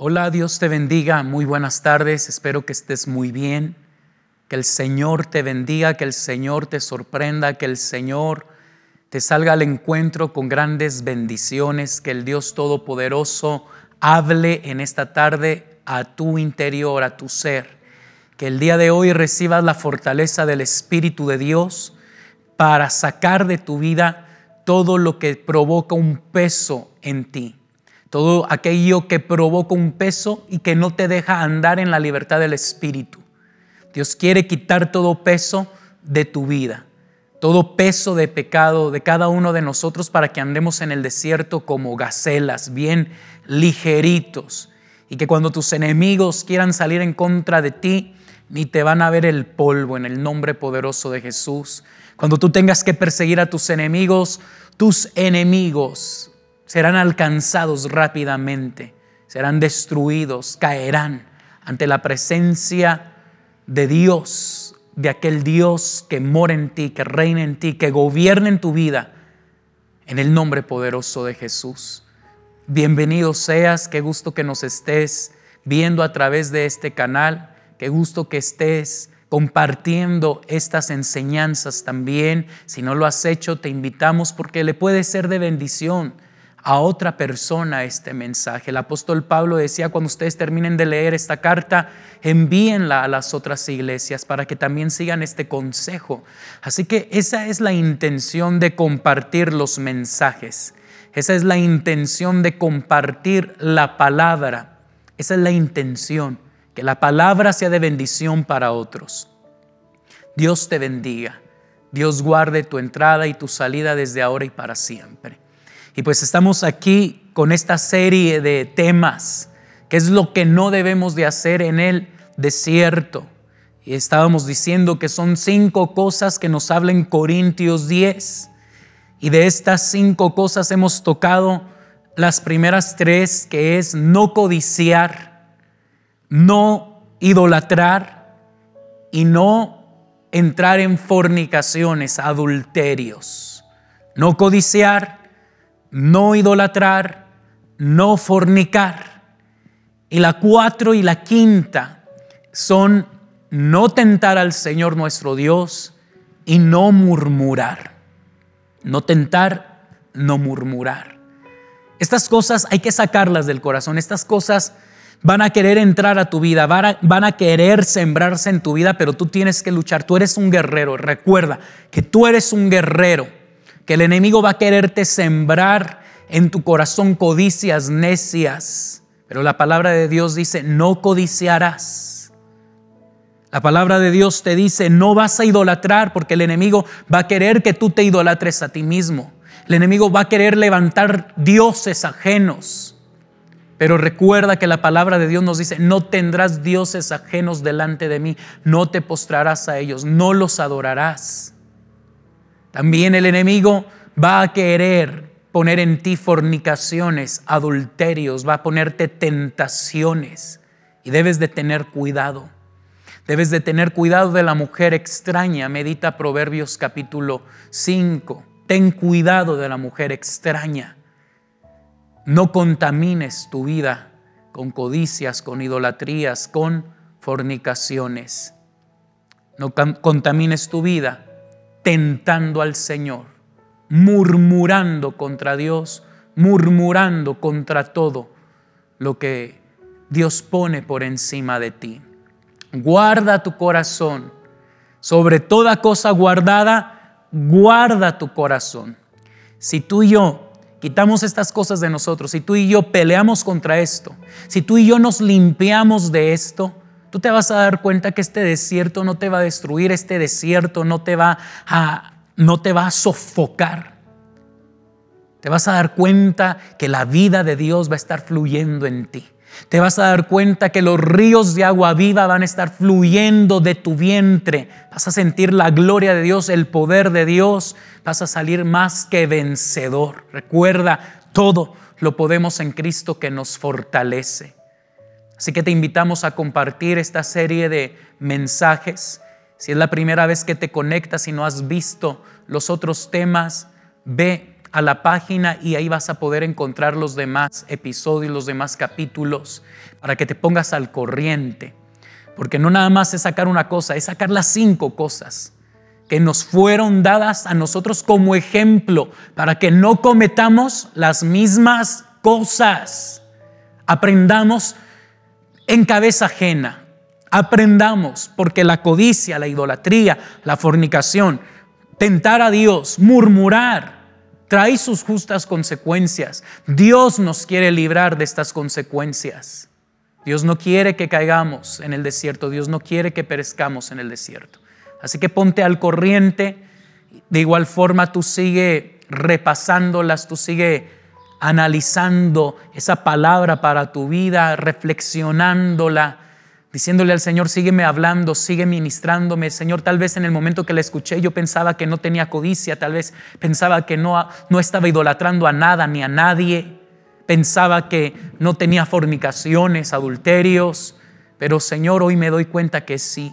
Hola, Dios te bendiga, muy buenas tardes, espero que estés muy bien, que el Señor te bendiga, que el Señor te sorprenda, que el Señor te salga al encuentro con grandes bendiciones, que el Dios Todopoderoso hable en esta tarde a tu interior, a tu ser, que el día de hoy recibas la fortaleza del Espíritu de Dios para sacar de tu vida todo lo que provoca un peso en ti todo aquello que provoca un peso y que no te deja andar en la libertad del Espíritu. Dios quiere quitar todo peso de tu vida, todo peso de pecado de cada uno de nosotros para que andemos en el desierto como gacelas, bien ligeritos, y que cuando tus enemigos quieran salir en contra de ti, ni te van a ver el polvo en el nombre poderoso de Jesús. Cuando tú tengas que perseguir a tus enemigos, tus enemigos serán alcanzados rápidamente, serán destruidos, caerán ante la presencia de Dios, de aquel Dios que mora en ti, que reina en ti, que gobierna en tu vida, en el nombre poderoso de Jesús. Bienvenido seas, qué gusto que nos estés viendo a través de este canal, qué gusto que estés compartiendo estas enseñanzas también. Si no lo has hecho, te invitamos porque le puede ser de bendición a otra persona este mensaje. El apóstol Pablo decía, cuando ustedes terminen de leer esta carta, envíenla a las otras iglesias para que también sigan este consejo. Así que esa es la intención de compartir los mensajes. Esa es la intención de compartir la palabra. Esa es la intención, que la palabra sea de bendición para otros. Dios te bendiga. Dios guarde tu entrada y tu salida desde ahora y para siempre. Y pues estamos aquí con esta serie de temas, que es lo que no debemos de hacer en el desierto. Y estábamos diciendo que son cinco cosas que nos habla en Corintios 10. Y de estas cinco cosas hemos tocado las primeras tres, que es no codiciar, no idolatrar y no entrar en fornicaciones, adulterios. No codiciar, no idolatrar, no fornicar. Y la cuatro y la quinta son no tentar al Señor nuestro Dios y no murmurar. No tentar, no murmurar. Estas cosas hay que sacarlas del corazón. Estas cosas van a querer entrar a tu vida, van a, van a, querer sembrarse en tu vida, pero tú tienes que luchar. Tú eres un guerrero. Recuerda que tú eres un guerrero que el enemigo va a quererte sembrar en tu corazón codicias necias. Pero la palabra de Dios dice, no codiciarás. La palabra de Dios te dice, no vas a idolatrar porque el enemigo va a querer que tú te idolatres a ti mismo. El enemigo va a querer levantar dioses ajenos. Pero recuerda que la palabra de Dios nos dice, no tendrás dioses ajenos delante de mí, no te postrarás a ellos, no los adorarás. También el enemigo va a querer poner en ti fornicaciones, adulterios, va a ponerte tentaciones y debes de tener cuidado. Debes de tener cuidado de la mujer extraña. Medita Proverbios capítulo 5. Ten cuidado de la mujer extraña. No contamines tu vida con codicias, con idolatrías, con fornicaciones. No contamines tu vida tentando al Señor, murmurando contra Dios, murmurando contra todo lo que Dios pone por encima de ti. Guarda tu corazón. Sobre toda cosa guardada, guarda tu corazón. Si tú y yo quitamos estas cosas de nosotros, si tú y yo peleamos contra esto, si tú y yo nos limpiamos de esto, Tú te vas a dar cuenta que este desierto no te va a destruir, este desierto no te va a, no te va a sofocar. Te vas a dar cuenta que la vida de Dios va a estar fluyendo en ti. Te vas a dar cuenta que los ríos de agua viva van a estar fluyendo de tu vientre. Vas a sentir la gloria de Dios, el poder de Dios. Vas a salir más que vencedor. Recuerda, todo lo podemos en Cristo que nos fortalece. Así que te invitamos a compartir esta serie de mensajes. Si es la primera vez que te conectas y no has visto los otros temas, ve a la página y ahí vas a poder encontrar los demás episodios, los demás capítulos, para que te pongas al corriente. Porque no nada más es sacar una cosa, es sacar las cinco cosas que nos fueron dadas a nosotros como ejemplo para que no cometamos las mismas cosas. Aprendamos en cabeza ajena. Aprendamos, porque la codicia, la idolatría, la fornicación, tentar a Dios, murmurar, trae sus justas consecuencias. Dios nos quiere librar de estas consecuencias. Dios no quiere que caigamos en el desierto, Dios no quiere que perezcamos en el desierto. Así que ponte al corriente, de igual forma tú sigue repasándolas, tú sigue analizando esa palabra para tu vida, reflexionándola diciéndole al Señor, sígueme hablando, sigue ministrándome. Señor, tal vez en el momento que la escuché yo pensaba que no tenía codicia, tal vez pensaba que no, no estaba idolatrando a nada ni a nadie, pensaba que no tenía fornicaciones, adulterios, pero Señor, hoy me doy cuenta que sí,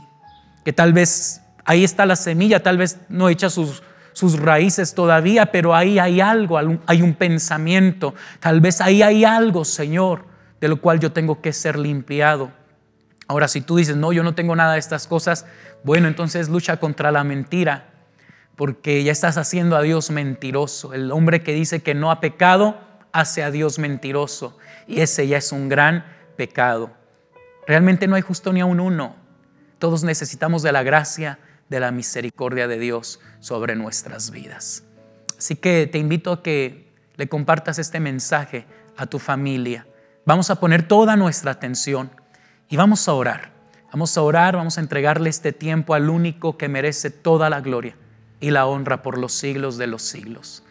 que tal vez ahí está la semilla, tal vez no echa sus, sus raíces todavía, pero ahí hay algo, hay un pensamiento, tal vez ahí hay algo, Señor, de lo cual yo tengo que ser limpiado. Ahora, si tú dices, no, yo no tengo nada de estas cosas, bueno, entonces lucha contra la mentira, porque ya estás haciendo a Dios mentiroso. El hombre que dice que no ha pecado, hace a Dios mentiroso, y ese ya es un gran pecado. Realmente no hay justo ni a un uno. Todos necesitamos de la gracia, de la misericordia de Dios sobre nuestras vidas. Así que te invito a que le compartas este mensaje a tu familia. Vamos a poner toda nuestra atención y vamos a orar. Vamos a orar, vamos a entregarle este tiempo al único que merece toda la gloria y la honra por los siglos de los siglos.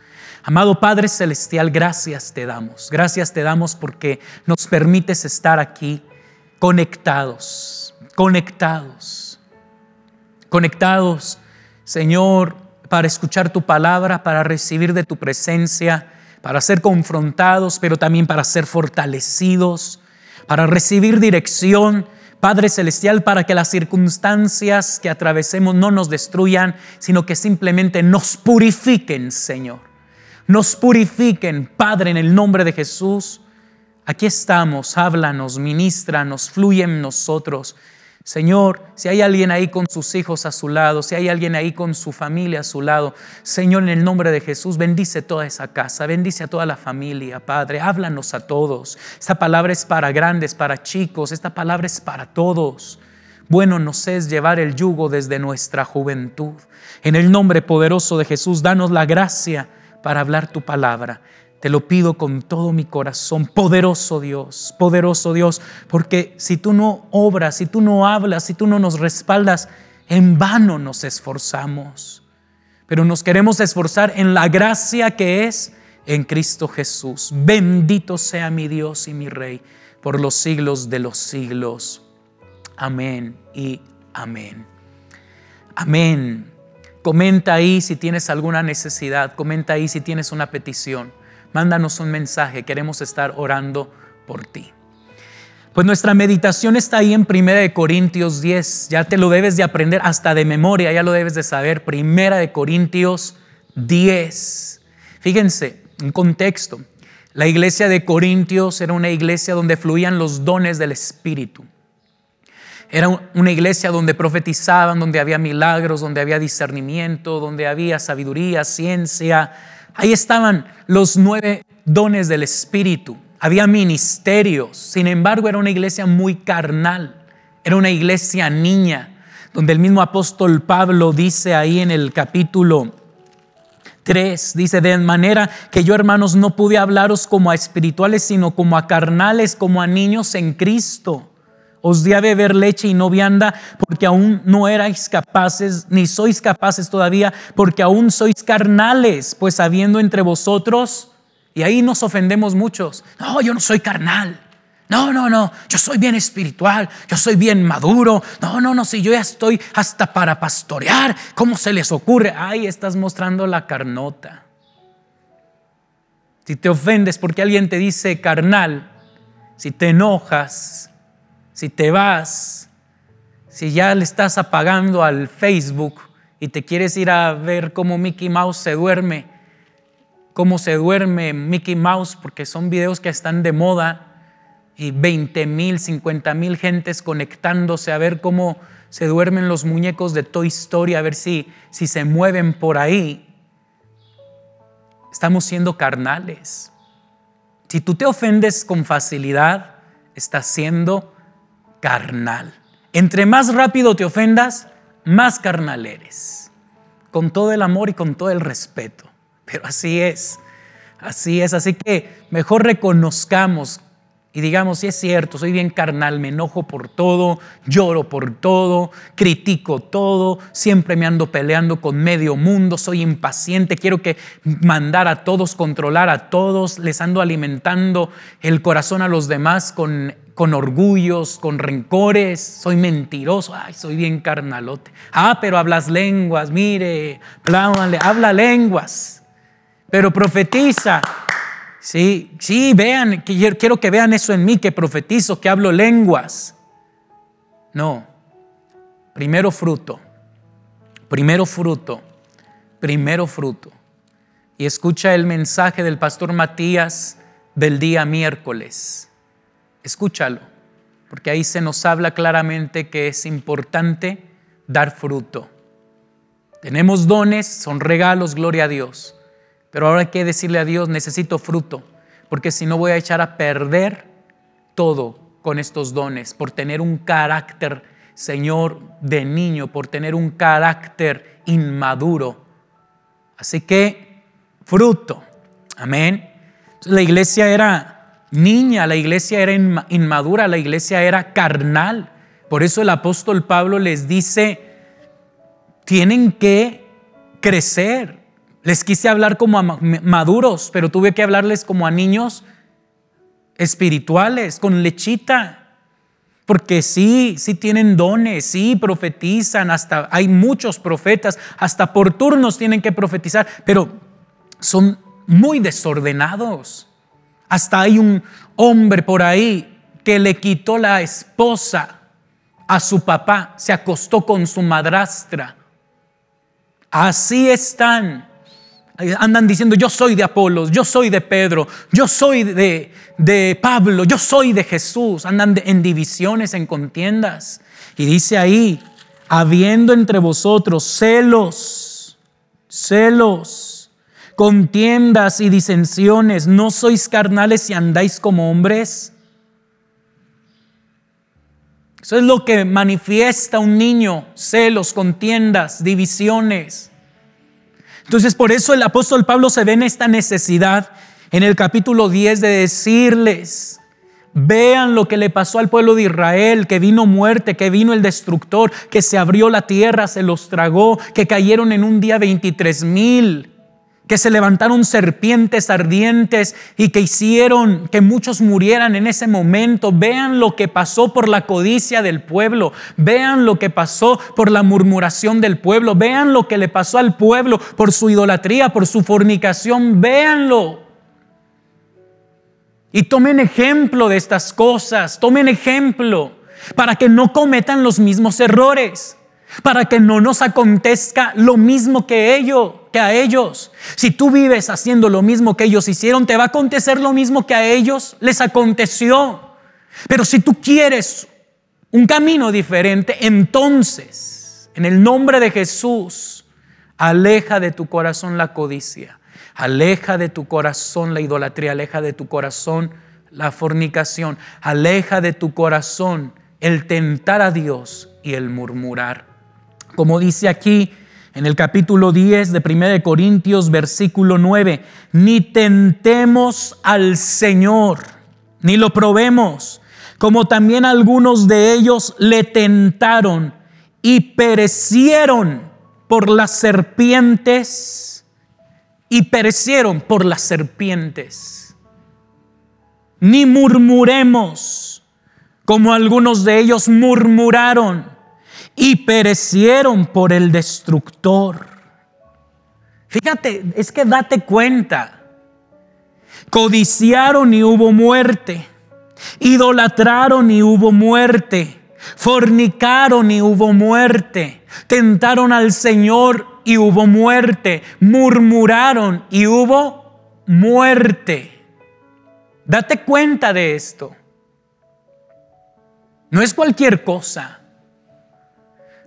Amado Padre Celestial, gracias te damos. Gracias te damos porque nos permites estar aquí conectados, conectados, conectados, Señor, para escuchar tu palabra, para recibir de tu presencia, para ser confrontados, pero también para ser fortalecidos para recibir dirección, Padre Celestial, para que las circunstancias que atravesemos no nos destruyan, sino que simplemente nos purifiquen, Señor. Nos purifiquen, Padre, en el nombre de Jesús. Aquí estamos, háblanos, ministranos, fluye en nosotros. Señor, si hay alguien ahí con sus hijos a su lado, si hay alguien ahí con su familia a su lado, Señor, en el nombre de Jesús, bendice toda esa casa, bendice a toda la familia, Padre, háblanos a todos. Esta palabra es para grandes, para chicos, esta palabra es para todos. Bueno nos es llevar el yugo desde nuestra juventud. En el nombre poderoso de Jesús, danos la gracia para hablar tu palabra. Te lo pido con todo mi corazón, poderoso Dios, poderoso Dios, porque si tú no obras, si tú no hablas, si tú no nos respaldas, en vano nos esforzamos. Pero nos queremos esforzar en la gracia que es en Cristo Jesús. Bendito sea mi Dios y mi Rey por los siglos de los siglos. Amén y amén. Amén. Comenta ahí si tienes alguna necesidad, comenta ahí si tienes una petición mándanos un mensaje, queremos estar orando por ti. Pues nuestra meditación está ahí en Primera de Corintios 10, ya te lo debes de aprender hasta de memoria, ya lo debes de saber, Primera de Corintios 10. Fíjense, un contexto. La iglesia de Corintios era una iglesia donde fluían los dones del Espíritu. Era una iglesia donde profetizaban, donde había milagros, donde había discernimiento, donde había sabiduría, ciencia, Ahí estaban los nueve dones del Espíritu. Había ministerios. Sin embargo, era una iglesia muy carnal. Era una iglesia niña, donde el mismo apóstol Pablo dice ahí en el capítulo 3, dice, de manera que yo hermanos no pude hablaros como a espirituales, sino como a carnales, como a niños en Cristo. Os di a beber leche y no vianda porque aún no erais capaces, ni sois capaces todavía, porque aún sois carnales, pues habiendo entre vosotros, y ahí nos ofendemos muchos, no, yo no soy carnal. No, no, no, yo soy bien espiritual, yo soy bien maduro. No, no, no, si yo ya estoy hasta para pastorear, ¿cómo se les ocurre? Ay, estás mostrando la carnota. Si te ofendes porque alguien te dice carnal, si te enojas, si te vas, si ya le estás apagando al Facebook y te quieres ir a ver cómo Mickey Mouse se duerme, cómo se duerme Mickey Mouse, porque son videos que están de moda y 20 mil, 50 mil gentes conectándose a ver cómo se duermen los muñecos de Toy Story, a ver si, si se mueven por ahí. Estamos siendo carnales. Si tú te ofendes con facilidad, estás siendo carnal. Entre más rápido te ofendas, más carnal eres. Con todo el amor y con todo el respeto. Pero así es. Así es. Así que mejor reconozcamos y digamos, si es cierto, soy bien carnal, me enojo por todo, lloro por todo, critico todo, siempre me ando peleando con medio mundo, soy impaciente, quiero que mandar a todos, controlar a todos, les ando alimentando el corazón a los demás con, con orgullos, con rencores, soy mentiroso, ay, soy bien carnalote. Ah, pero hablas lenguas, mire, habla lenguas, pero profetiza Sí, sí, vean, quiero que vean eso en mí, que profetizo, que hablo lenguas. No, primero fruto, primero fruto, primero fruto. Y escucha el mensaje del pastor Matías del día miércoles. Escúchalo, porque ahí se nos habla claramente que es importante dar fruto. Tenemos dones, son regalos, gloria a Dios. Pero ahora hay que decirle a Dios, necesito fruto, porque si no voy a echar a perder todo con estos dones, por tener un carácter, Señor, de niño, por tener un carácter inmaduro. Así que, fruto. Amén. la iglesia era niña, la iglesia era inmadura, la iglesia era carnal. Por eso el apóstol Pablo les dice, tienen que crecer, les quise hablar como a maduros, pero tuve que hablarles como a niños espirituales, con lechita. Porque sí, sí tienen dones, sí profetizan, hasta hay muchos profetas, hasta por turnos tienen que profetizar, pero son muy desordenados. Hasta hay un hombre por ahí que le quitó la esposa a su papá, se acostó con su madrastra. Así están Andan diciendo, yo soy de Apolos, yo soy de Pedro, yo soy de, de Pablo, yo soy de Jesús. Andan en divisiones, en contiendas. Y dice ahí, habiendo entre vosotros celos, celos, contiendas y disensiones, ¿no sois carnales y andáis como hombres? Eso es lo que manifiesta un niño, celos, contiendas, divisiones. Entonces por eso el apóstol Pablo se ve en esta necesidad en el capítulo 10 de decirles, vean lo que le pasó al pueblo de Israel, que vino muerte, que vino el destructor, que se abrió la tierra, se los tragó, que cayeron en un día 23 mil que se levantaron serpientes ardientes y que hicieron que muchos murieran en ese momento. Vean lo que pasó por la codicia del pueblo, vean lo que pasó por la murmuración del pueblo, vean lo que le pasó al pueblo por su idolatría, por su fornicación, véanlo. Y tomen ejemplo de estas cosas, tomen ejemplo para que no cometan los mismos errores para que no nos acontezca lo mismo que ellos, a ellos. Si tú vives haciendo lo mismo que ellos hicieron, te va a acontecer lo mismo que a ellos les aconteció. Pero si tú quieres un camino diferente, entonces, en el nombre de Jesús, aleja de tu corazón la codicia, aleja de tu corazón la idolatría, aleja de tu corazón la fornicación, aleja de tu corazón el tentar a Dios y el murmurar. Como dice aquí en el capítulo 10 de 1 Corintios, versículo 9, ni tentemos al Señor, ni lo probemos, como también algunos de ellos le tentaron y perecieron por las serpientes, y perecieron por las serpientes. Ni murmuremos, como algunos de ellos murmuraron y perecieron por el destructor. Fíjate, es que date cuenta. Codiciaron y hubo muerte. Idolatraron y hubo muerte. Fornicaron y hubo muerte. Tentaron al Señor y hubo muerte. Murmuraron y hubo muerte. Date cuenta de esto. No es cualquier cosa.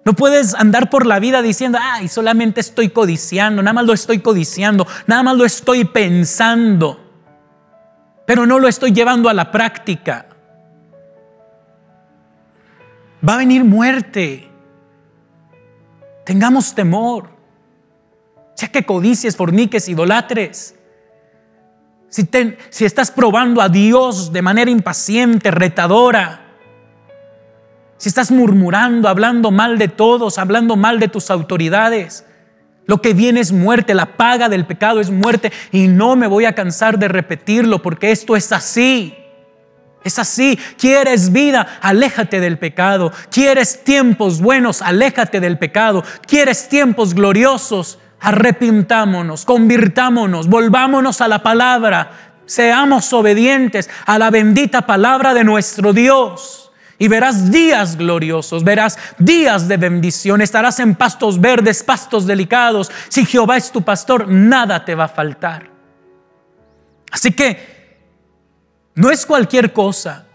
No puedes andar por la vida diciendo, ay, solamente estoy codiciando, nada más lo estoy codiciando, nada más lo estoy pensando, pero no lo estoy llevando a la práctica. Va a venir muerte. Tengamos temor. Sea que codicies, forniques, idolatres. Si, si estás probando a Dios de manera impaciente, retadora, si estás murmurando, hablando mal de todos, hablando mal de tus autoridades, lo que viene es muerte, la paga del pecado es muerte y no me voy a cansar de repetirlo porque esto es así. Es así, quieres vida, aléjate del pecado. Quieres tiempos buenos, aléjate del pecado. Quieres tiempos gloriosos, arrepintámonos, convirtámonos, volvámonos a la palabra. Seamos obedientes a la bendita palabra de nuestro Dios. Y verás días gloriosos, verás días de bendición, estarás en pastos verdes, pastos delicados. Si Jehová es tu pastor, nada te va a faltar. Así que no es cualquier cosa.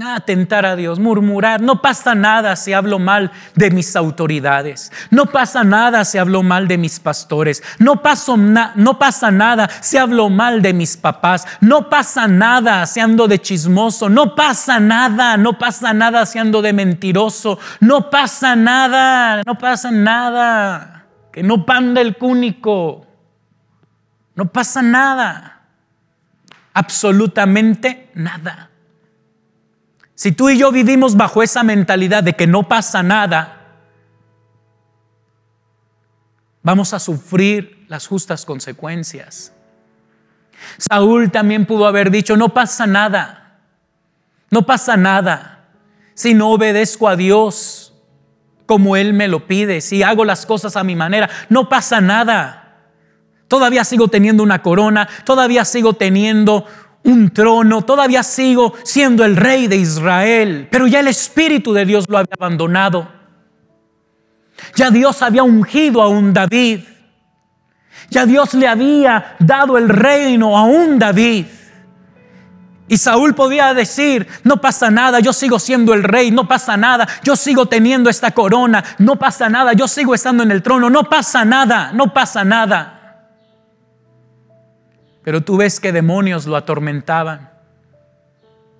Ah, tentar a Dios, murmurar. No pasa nada si hablo mal de mis autoridades. No pasa nada si hablo mal de mis pastores. No, no pasa nada si hablo mal de mis papás. No pasa nada si ando de chismoso. No pasa nada. No pasa nada si ando de mentiroso. No pasa nada. No pasa nada. Que no panda el cúnico. No pasa nada. Absolutamente nada. Si tú y yo vivimos bajo esa mentalidad de que no pasa nada, vamos a sufrir las justas consecuencias. Saúl también pudo haber dicho, no pasa nada, no pasa nada si no obedezco a Dios como Él me lo pide, si hago las cosas a mi manera, no pasa nada. Todavía sigo teniendo una corona, todavía sigo teniendo un trono, todavía sigo siendo el rey de Israel, pero ya el Espíritu de Dios lo había abandonado. Ya Dios había ungido a un David. Ya Dios le había dado el reino a un David. Y Saúl podía decir, no pasa nada, yo sigo siendo el rey, no pasa nada, yo sigo teniendo esta corona, no pasa nada, yo sigo estando en el trono, no pasa nada, no pasa nada. Pero tú ves que demonios lo atormentaban.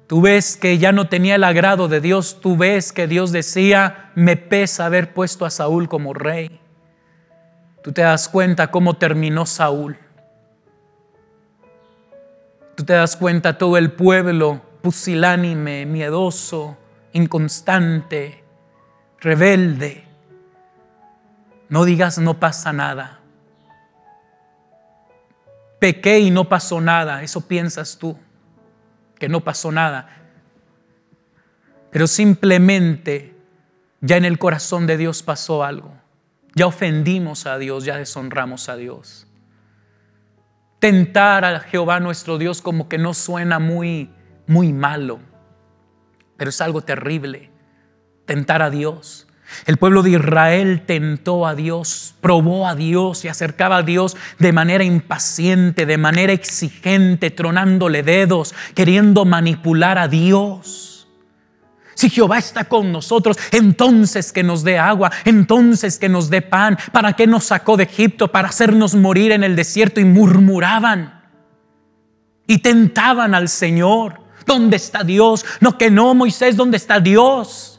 Tú ves que ya no tenía el agrado de Dios. Tú ves que Dios decía, me pesa haber puesto a Saúl como rey. Tú te das cuenta cómo terminó Saúl. Tú te das cuenta todo el pueblo pusilánime, miedoso, inconstante, rebelde. No digas no pasa nada pequé y no pasó nada. Eso piensas tú, que no pasó nada. Pero simplemente ya en el corazón de Dios pasó algo. Ya ofendimos a Dios, ya deshonramos a Dios. Tentar a Jehová nuestro Dios como que no suena muy, muy malo, pero es algo terrible. Tentar a Dios. El pueblo de Israel tentó a Dios, probó a Dios y acercaba a Dios de manera impaciente, de manera exigente, tronándole dedos, queriendo manipular a Dios. Si Jehová está con nosotros, entonces que nos dé agua, entonces que nos dé pan. ¿Para qué nos sacó de Egipto? Para hacernos morir en el desierto y murmuraban y tentaban al Señor. ¿Dónde está Dios? No que no, Moisés, ¿dónde está Dios?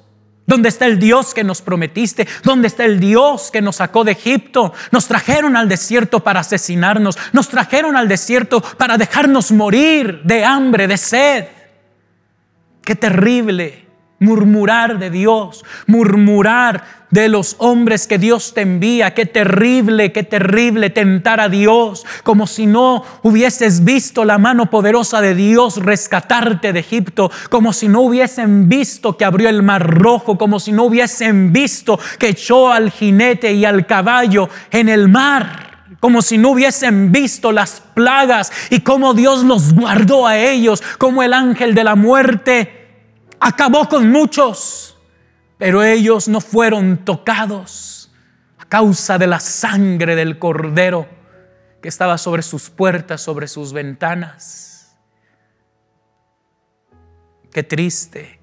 ¿Dónde está el Dios que nos prometiste? ¿Dónde está el Dios que nos sacó de Egipto? Nos trajeron al desierto para asesinarnos. Nos trajeron al desierto para dejarnos morir de hambre, de sed. Qué terrible murmurar de Dios, murmurar de los hombres que Dios te envía. Qué terrible, qué terrible tentar a Dios, como si no hubieses visto la mano poderosa de Dios rescatarte de Egipto, como si no hubiesen visto que abrió el mar rojo, como si no hubiesen visto que echó al jinete y al caballo en el mar como si no hubiesen visto las plagas y cómo Dios los guardó a ellos, como el ángel de la muerte acabó con muchos, pero ellos no fueron tocados a causa de la sangre del cordero que estaba sobre sus puertas, sobre sus ventanas. Qué triste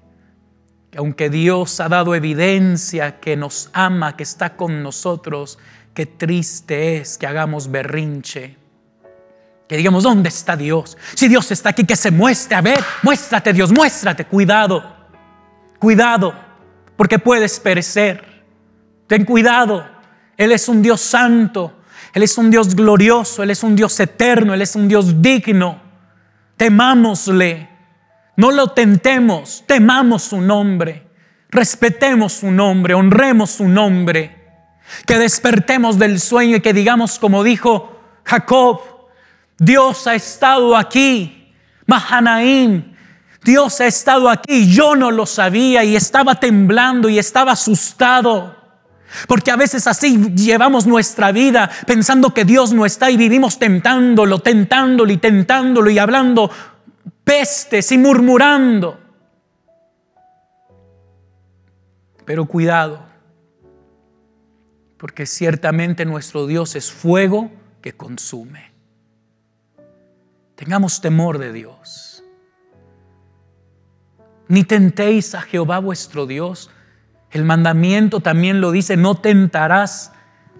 que aunque Dios ha dado evidencia que nos ama, que está con nosotros, qué triste es que hagamos berrinche. Que digamos, ¿dónde está Dios? Si Dios está aquí, que se muestre. A ver, muéstrate Dios, muéstrate. Cuidado, cuidado, porque puedes perecer. Ten cuidado. Él es un Dios santo. Él es un Dios glorioso. Él es un Dios eterno. Él es un Dios digno. Temámosle. No lo tentemos. Temamos su nombre. Respetemos su nombre. Honremos su nombre. Que despertemos del sueño y que digamos como dijo Jacob. Dios ha estado aquí. Mahanaim. Dios ha estado aquí. Yo no lo sabía y estaba temblando y estaba asustado. Porque a veces así llevamos nuestra vida pensando que Dios no está y vivimos tentándolo, tentándolo y tentándolo y hablando pestes y murmurando. Pero cuidado, porque ciertamente nuestro Dios es fuego que consume. Tengamos temor de Dios. Ni tentéis a Jehová vuestro Dios el mandamiento también lo dice, no tentarás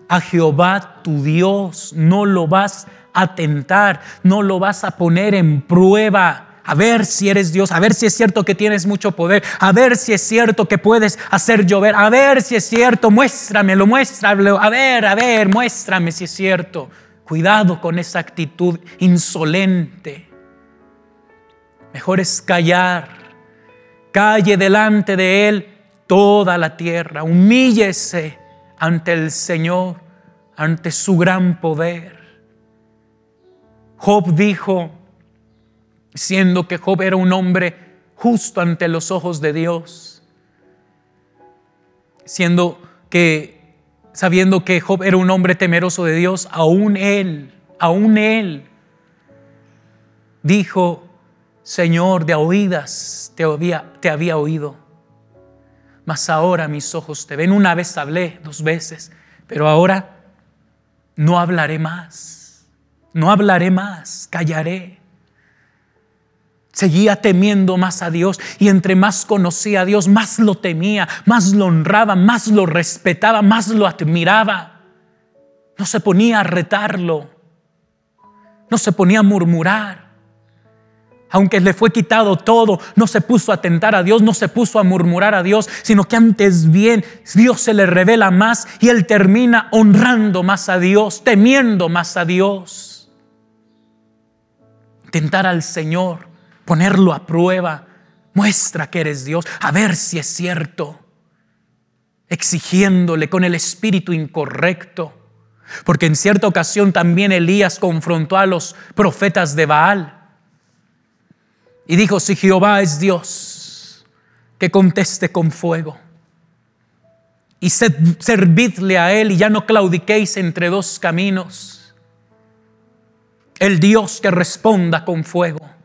a Jehová tu Dios, no lo vas a tentar, no lo vas a poner en prueba. A ver si eres Dios, a ver si es cierto que tienes mucho poder, a ver si es cierto que puedes hacer llover, a ver si es cierto, muéstramelo, muéstramelo, a ver, a ver, muéstrame si es cierto. Cuidado con esa actitud insolente. Mejor es callar, calle delante de Él toda la tierra, humíllese ante el Señor, ante su gran poder. Job dijo, siendo que Job era un hombre justo ante los ojos de Dios, siendo que, sabiendo que Job era un hombre temeroso de Dios, aún él, aún él, dijo, Señor, de oídas te había, te había oído mas ahora mis ojos te ven. Una vez hablé, dos veces, pero ahora no hablaré más, no hablaré más, callaré. Seguía temiendo más a Dios y entre más conocía a Dios, más lo temía, más lo honraba, más lo respetaba, más lo admiraba. No se ponía a retarlo, no se ponía a murmurar aunque le fue quitado todo, no se puso a tentar a Dios, no se puso a murmurar a Dios, sino que antes bien Dios se le revela más y él termina honrando más a Dios, temiendo más a Dios. Tentar al Señor, ponerlo a prueba, muestra que eres Dios, a ver si es cierto, exigiéndole con el espíritu incorrecto. Porque en cierta ocasión también Elías confrontó a los profetas de Baal y dijo, si Jehová es Dios, que conteste con fuego. Y servidle a Él y ya no claudiquéis entre dos caminos. El Dios que responda con fuego.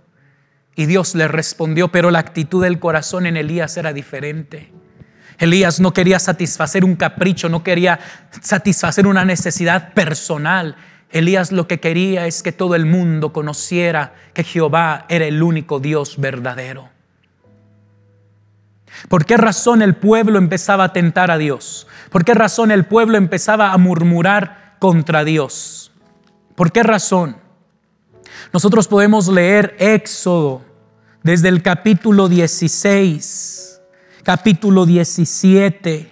Y Dios le respondió, pero la actitud del corazón en Elías era diferente. Elías no quería satisfacer un capricho, no quería satisfacer una necesidad personal. Elías lo que quería es que todo el mundo conociera que Jehová era el único Dios verdadero. ¿Por qué razón el pueblo empezaba a tentar a Dios? ¿Por qué razón el pueblo empezaba a murmurar contra Dios? ¿Por qué razón? Nosotros podemos leer Éxodo desde el capítulo 16, capítulo 17,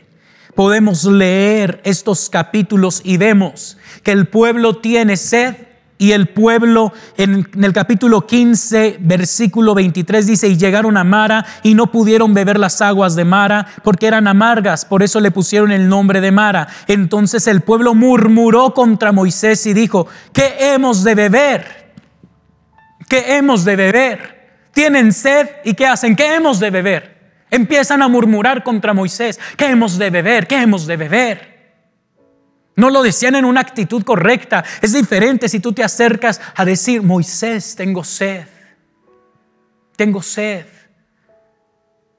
podemos leer estos capítulos y vemos que el pueblo tiene sed y el pueblo en, el capítulo 15, versículo 23 dice, y llegaron a Mara y no pudieron beber las aguas de Mara porque eran amargas, por eso le pusieron el nombre de Mara. Entonces el pueblo murmuró contra Moisés y dijo, ¿qué hemos de beber? ¿Qué hemos de beber? Tienen sed y ¿qué hacen? ¿Qué hemos de beber? Empiezan a murmurar contra Moisés. ¿Qué hemos de beber? ¿Qué hemos de beber? No lo decían en una actitud correcta. Es diferente si tú te acercas a decir, Moisés, tengo sed. Tengo sed.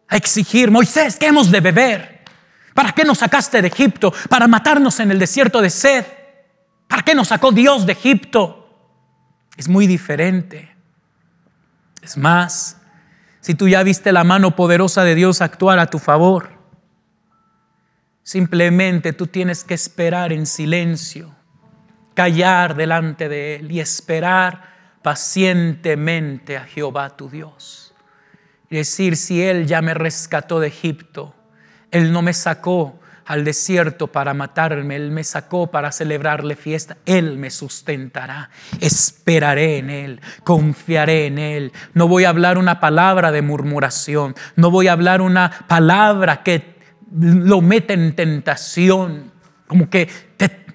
A exigir, Moisés, ¿qué hemos de beber? ¿Para qué nos sacaste de Egipto? Para matarnos en el desierto de sed. ¿Para qué nos sacó Dios de Egipto? Es muy diferente. Es más, si tú ya viste la mano poderosa de Dios actuar a tu favor, simplemente tú tienes que esperar en silencio, callar delante de Él y esperar pacientemente a Jehová tu Dios. Y decir, si Él ya me rescató de Egipto, Él no me sacó al desierto para matarme, Él me sacó para celebrarle fiesta, Él me sustentará, esperaré en Él, confiaré en Él, no voy a hablar una palabra de murmuración, no voy a hablar una palabra que lo mete en tentación, como que te,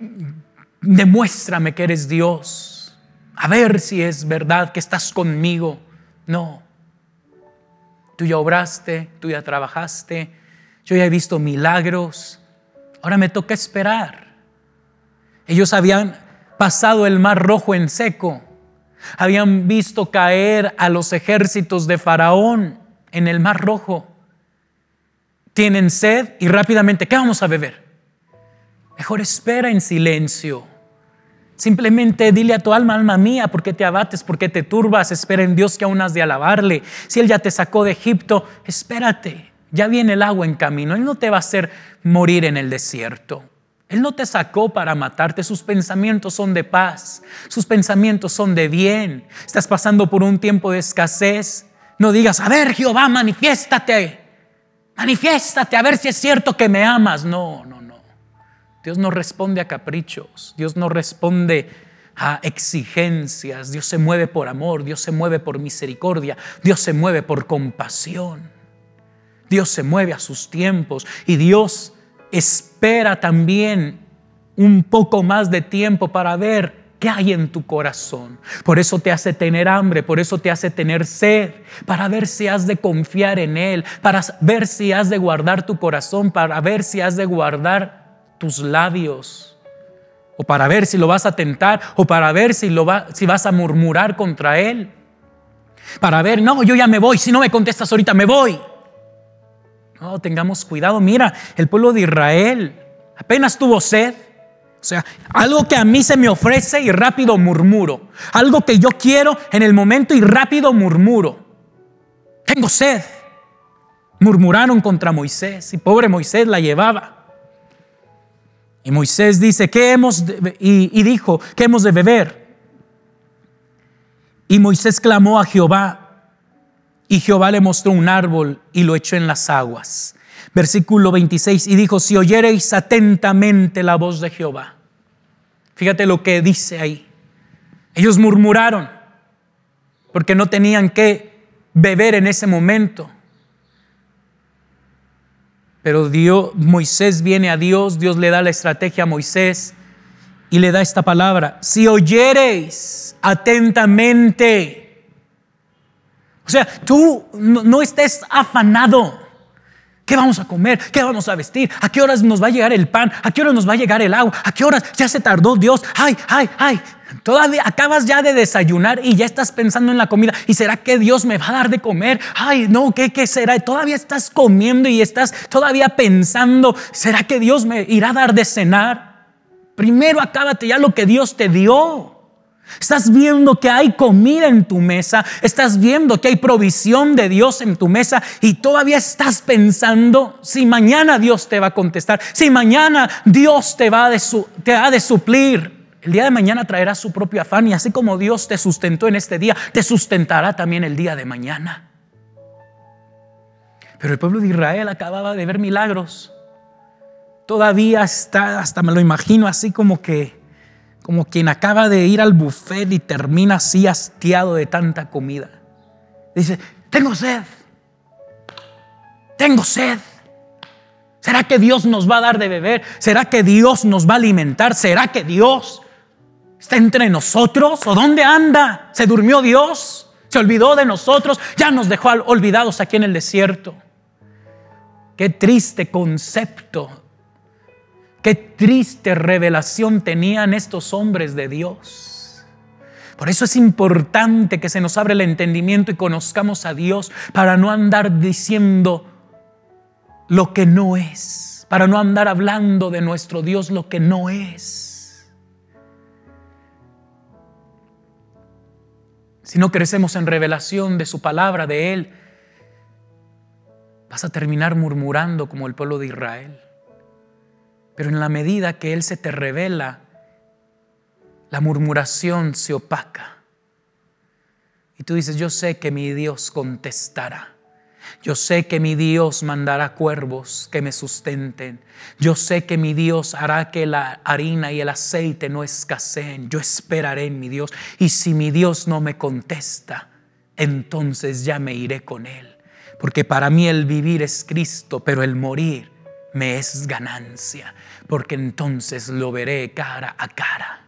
demuéstrame que eres Dios, a ver si es verdad que estás conmigo, no. Tú ya obraste, tú ya trabajaste, yo ya he visto milagros. Ahora me toca esperar. Ellos habían pasado el mar rojo en seco. Habían visto caer a los ejércitos de Faraón en el mar rojo. Tienen sed y rápidamente, ¿qué vamos a beber? Mejor espera en silencio. Simplemente dile a tu alma, alma mía, ¿por qué te abates? ¿Por qué te turbas? Espera en Dios que aún has de alabarle. Si Él ya te sacó de Egipto, espérate. Ya viene el agua en camino. Él no te va a hacer morir en el desierto. Él no te sacó para matarte. Sus pensamientos son de paz. Sus pensamientos son de bien. Estás pasando por un tiempo de escasez. No digas, a ver Jehová, manifiéstate. Manifiéstate, a ver si es cierto que me amas. No, no, no. Dios no responde a caprichos. Dios no responde a exigencias. Dios se mueve por amor. Dios se mueve por misericordia. Dios se mueve por compasión. Dios se mueve a sus tiempos y Dios espera también un poco más de tiempo para ver qué hay en tu corazón. Por eso te hace tener hambre, por eso te hace tener sed, para ver si has de confiar en Él, para ver si has de guardar tu corazón, para ver si has de guardar tus labios, o para ver si lo vas a tentar, o para ver si, lo vas a murmurar contra Él. Para ver, no, yo ya me voy, si no me contestas ahorita, me voy. No, tengamos cuidado. Mira, el pueblo de Israel apenas tuvo sed. O sea, algo que a mí se me ofrece y rápido murmuro. Algo que yo quiero en el momento y rápido murmuro. Tengo sed. Murmuraron contra Moisés y pobre Moisés la llevaba. Y Moisés dice, ¿qué hemos y, y dijo, ¿qué hemos de beber? Y Moisés clamó a Jehová y Jehová le mostró un árbol y lo echó en las aguas. Versículo 26, y dijo, si oyereis atentamente la voz de Jehová. Fíjate lo que dice ahí. Ellos murmuraron porque no tenían que beber en ese momento. Pero Dios, Moisés viene a Dios, Dios le da la estrategia a Moisés y le da esta palabra, si oyereis atentamente o sea, tú no, estés afanado. ¿Qué vamos a comer? ¿Qué vamos a vestir? ¿A qué horas nos va a llegar el pan? ¿A qué horas nos va a llegar el agua? ¿A qué horas ya se tardó Dios? Ay, ay, ay. Todavía acabas ya de desayunar y ya estás pensando en la comida. ¿Y será que Dios me va a dar de comer? Ay, no, ¿qué, qué será? Todavía estás comiendo y estás todavía pensando, ¿será que Dios me irá a dar de cenar? Primero acábate ya lo que Dios te dio. Estás viendo que hay comida en tu mesa, estás viendo que hay provisión de Dios en tu mesa y todavía estás pensando si mañana Dios te va a contestar, si mañana Dios te va a te ha de suplir. El día de mañana traerá su propio afán y así como Dios te sustentó en este día, te sustentará también el día de mañana. Pero el pueblo de Israel acababa de ver milagros. Todavía está, hasta me lo imagino así como que como quien acaba de ir al buffet y termina así hastiado de tanta comida. Dice, tengo sed, tengo sed. ¿Será que Dios nos va a dar de beber? ¿Será que Dios nos va a alimentar? ¿Será que Dios está entre nosotros? ¿O dónde anda? ¿Se durmió Dios? ¿Se olvidó de nosotros? ¿Ya nos dejó olvidados aquí en el desierto? Qué triste concepto Qué triste revelación tenían estos hombres de Dios. Por eso es importante que se nos abra el entendimiento y conozcamos a Dios para no andar diciendo lo que no es, para no andar hablando de nuestro Dios lo que no es. si no crecemos en revelación de su palabra, de Él, vas a terminar murmurando como el pueblo de Israel. Pero en la medida que Él se te revela, la murmuración se opaca. Y tú dices, yo sé que mi Dios contestará. Yo sé que mi Dios mandará cuervos que me sustenten. Yo sé que mi Dios hará que la harina y el aceite no escaseen. Yo esperaré en mi Dios. Y si mi Dios no me contesta, entonces ya me iré con Él. Porque para mí el vivir es Cristo, pero el morir me es ganancia. Porque entonces lo veré cara a cara.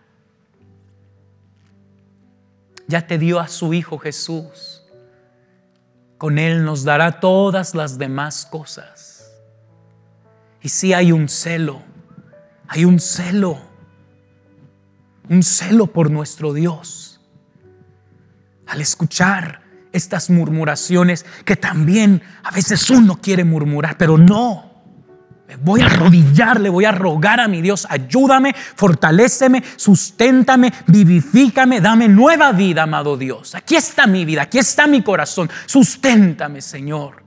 Ya te dio a su Hijo Jesús con Él nos dará todas las demás cosas. Y si hay un celo, hay un celo, un celo por nuestro Dios. Al escuchar estas murmuraciones que también a veces uno quiere murmurar, pero no. Voy a arrodillar, le voy a rogar a mi Dios, ayúdame, fortaléceme, susténtame, vivifícame, dame nueva vida, amado Dios. Aquí está mi vida, aquí está mi corazón. Susténtame, Señor.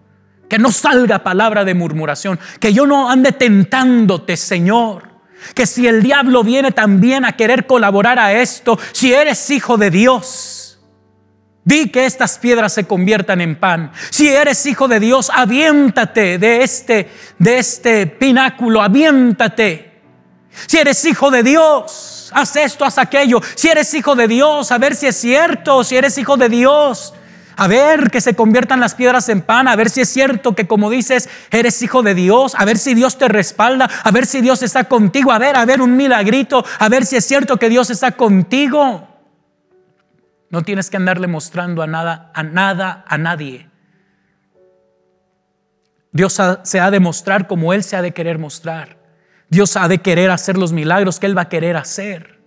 Que no salga palabra de murmuración, que yo no ande tentándote, Señor. Que si el diablo viene también a querer colaborar a esto, si eres hijo de Dios, Di que estas piedras se conviertan en pan. Si eres hijo de Dios, aviéntate de este, de este pináculo, aviéntate. Si eres hijo de Dios, haz esto, haz aquello. Si eres hijo de Dios, a ver si es cierto. Si eres hijo de Dios, a ver que se conviertan las piedras en pan, a ver si es cierto que como dices, eres hijo de Dios, a ver si Dios te respalda, a ver si Dios está contigo, a ver, a ver un milagrito, a ver si es cierto que Dios está contigo. No tienes que andarle mostrando a nada, a nada, a nadie. Dios se ha de mostrar como Él se ha de querer mostrar. Dios ha de querer hacer los milagros que Él va a querer hacer.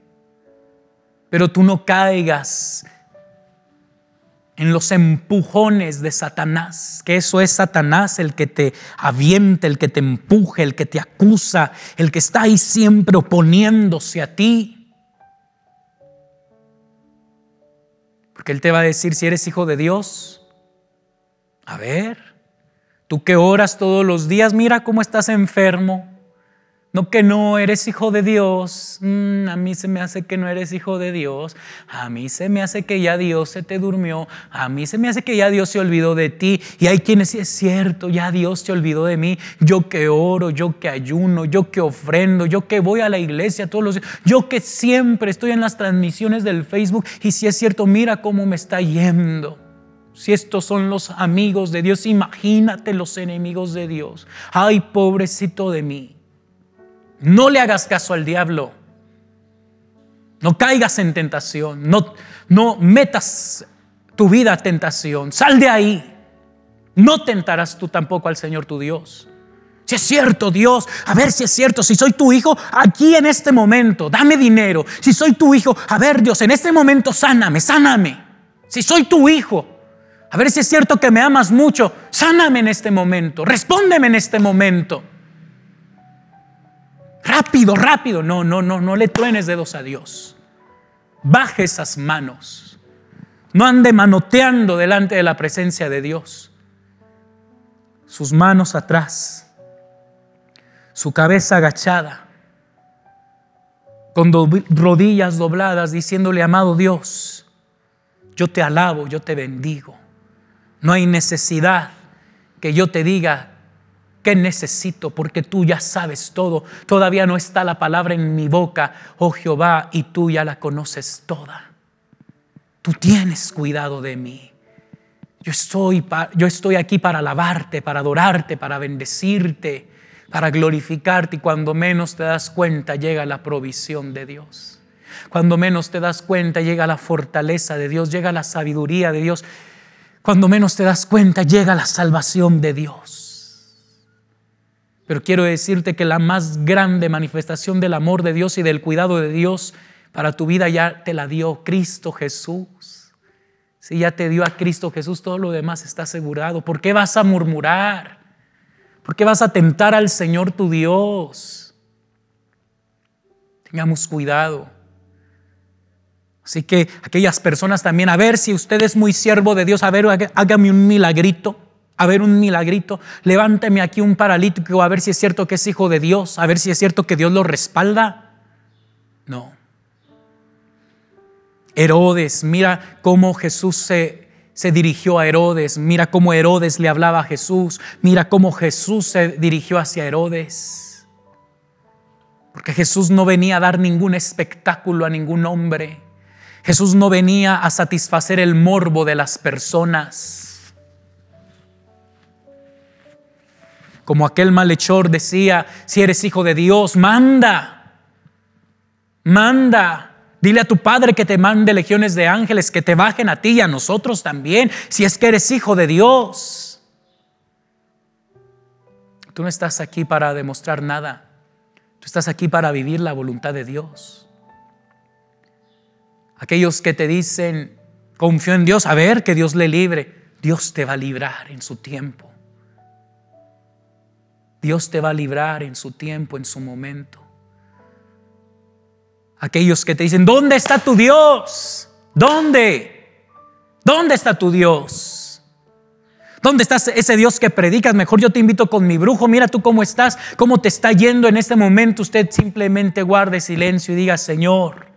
Pero tú no caigas en los empujones de Satanás, que eso es Satanás el que te avienta, el que te empuje, el que te acusa, el que está ahí siempre oponiéndose a ti. Porque Él te va a decir si eres hijo de Dios. A ver, tú que oras todos los días, mira cómo estás enfermo. No que no eres hijo de Dios. Mm, a mí se me hace que no eres hijo de Dios. A mí se me hace que ya Dios se te durmió. A mí se me hace que ya Dios se olvidó de ti. Y hay quienes sí es cierto, ya Dios se olvidó de mí. Yo que oro, yo que ayuno, yo que ofrendo, yo que voy a la iglesia todos los días. Yo que siempre estoy en las transmisiones del Facebook. Y si es cierto, mira cómo me está yendo. Si estos son los amigos de Dios, imagínate los enemigos de Dios. Ay, pobrecito de mí. No le hagas caso al diablo. No caigas en tentación. No, no metas tu vida a tentación. Sal de ahí. No tentarás tú tampoco al Señor tu Dios. Si es cierto, Dios, a ver si es cierto, si soy tu hijo, aquí en este momento, dame dinero. Si soy tu hijo, a ver Dios, en este momento sáname, sáname. Si soy tu hijo, a ver si es cierto que me amas mucho, sáname en este momento, respóndeme en este momento. Rápido, rápido. No, no, no, no le truenes dedos a Dios. Baje esas manos. No ande manoteando delante de la presencia de Dios. Sus manos atrás. Su cabeza agachada. Con rodillas dobladas diciéndole, amado Dios, yo te alabo, yo te bendigo. No hay necesidad que yo te diga ¿Qué necesito? Porque tú ya sabes todo. Todavía no está la palabra en mi boca, oh Jehová, y tú ya la conoces toda. Tú tienes cuidado de mí. Yo estoy, yo estoy aquí para alabarte, para adorarte, para bendecirte, para glorificarte y cuando menos te das cuenta llega la provisión de Dios. Cuando menos te das cuenta llega la fortaleza de Dios, llega la sabiduría de Dios. Cuando menos te das cuenta llega la salvación de Dios. Pero quiero decirte que la más grande manifestación del amor de Dios y del cuidado de Dios para tu vida ya te la dio Cristo Jesús. Si ya te dio a Cristo Jesús, todo lo demás está asegurado. ¿Por qué vas a murmurar? ¿Por qué vas a tentar al Señor tu Dios? Tengamos cuidado. Así que aquellas personas también, a ver si usted es muy siervo de Dios, a ver, hágame un milagrito, a ver un milagrito, levánteme aquí un paralítico, a ver si es cierto que es hijo de Dios, a ver si es cierto que Dios lo respalda. No. Herodes, mira cómo Jesús se, se dirigió a Herodes, mira cómo Herodes le hablaba a Jesús, mira cómo Jesús se dirigió hacia Herodes. Porque Jesús no venía a dar ningún espectáculo a ningún hombre. Jesús no venía a satisfacer el morbo de las personas. Como aquel malhechor decía, si eres hijo de Dios, manda, manda. Dile a tu Padre que te mande legiones de ángeles, que te bajen a ti y a nosotros también, si es que eres hijo de Dios. Tú no estás aquí para demostrar nada, tú estás aquí para vivir la voluntad de Dios. Aquellos que te dicen, confío en Dios, a ver que Dios le libre. Dios te va a librar en su tiempo. Dios te va a librar en su tiempo, en su momento. Aquellos que te dicen, ¿dónde está tu Dios? ¿Dónde? ¿Dónde está tu Dios? ¿Dónde está ese Dios que predicas? Mejor yo te invito con mi brujo. Mira tú cómo estás, cómo te está yendo en este momento. Usted simplemente guarde silencio y diga, Señor,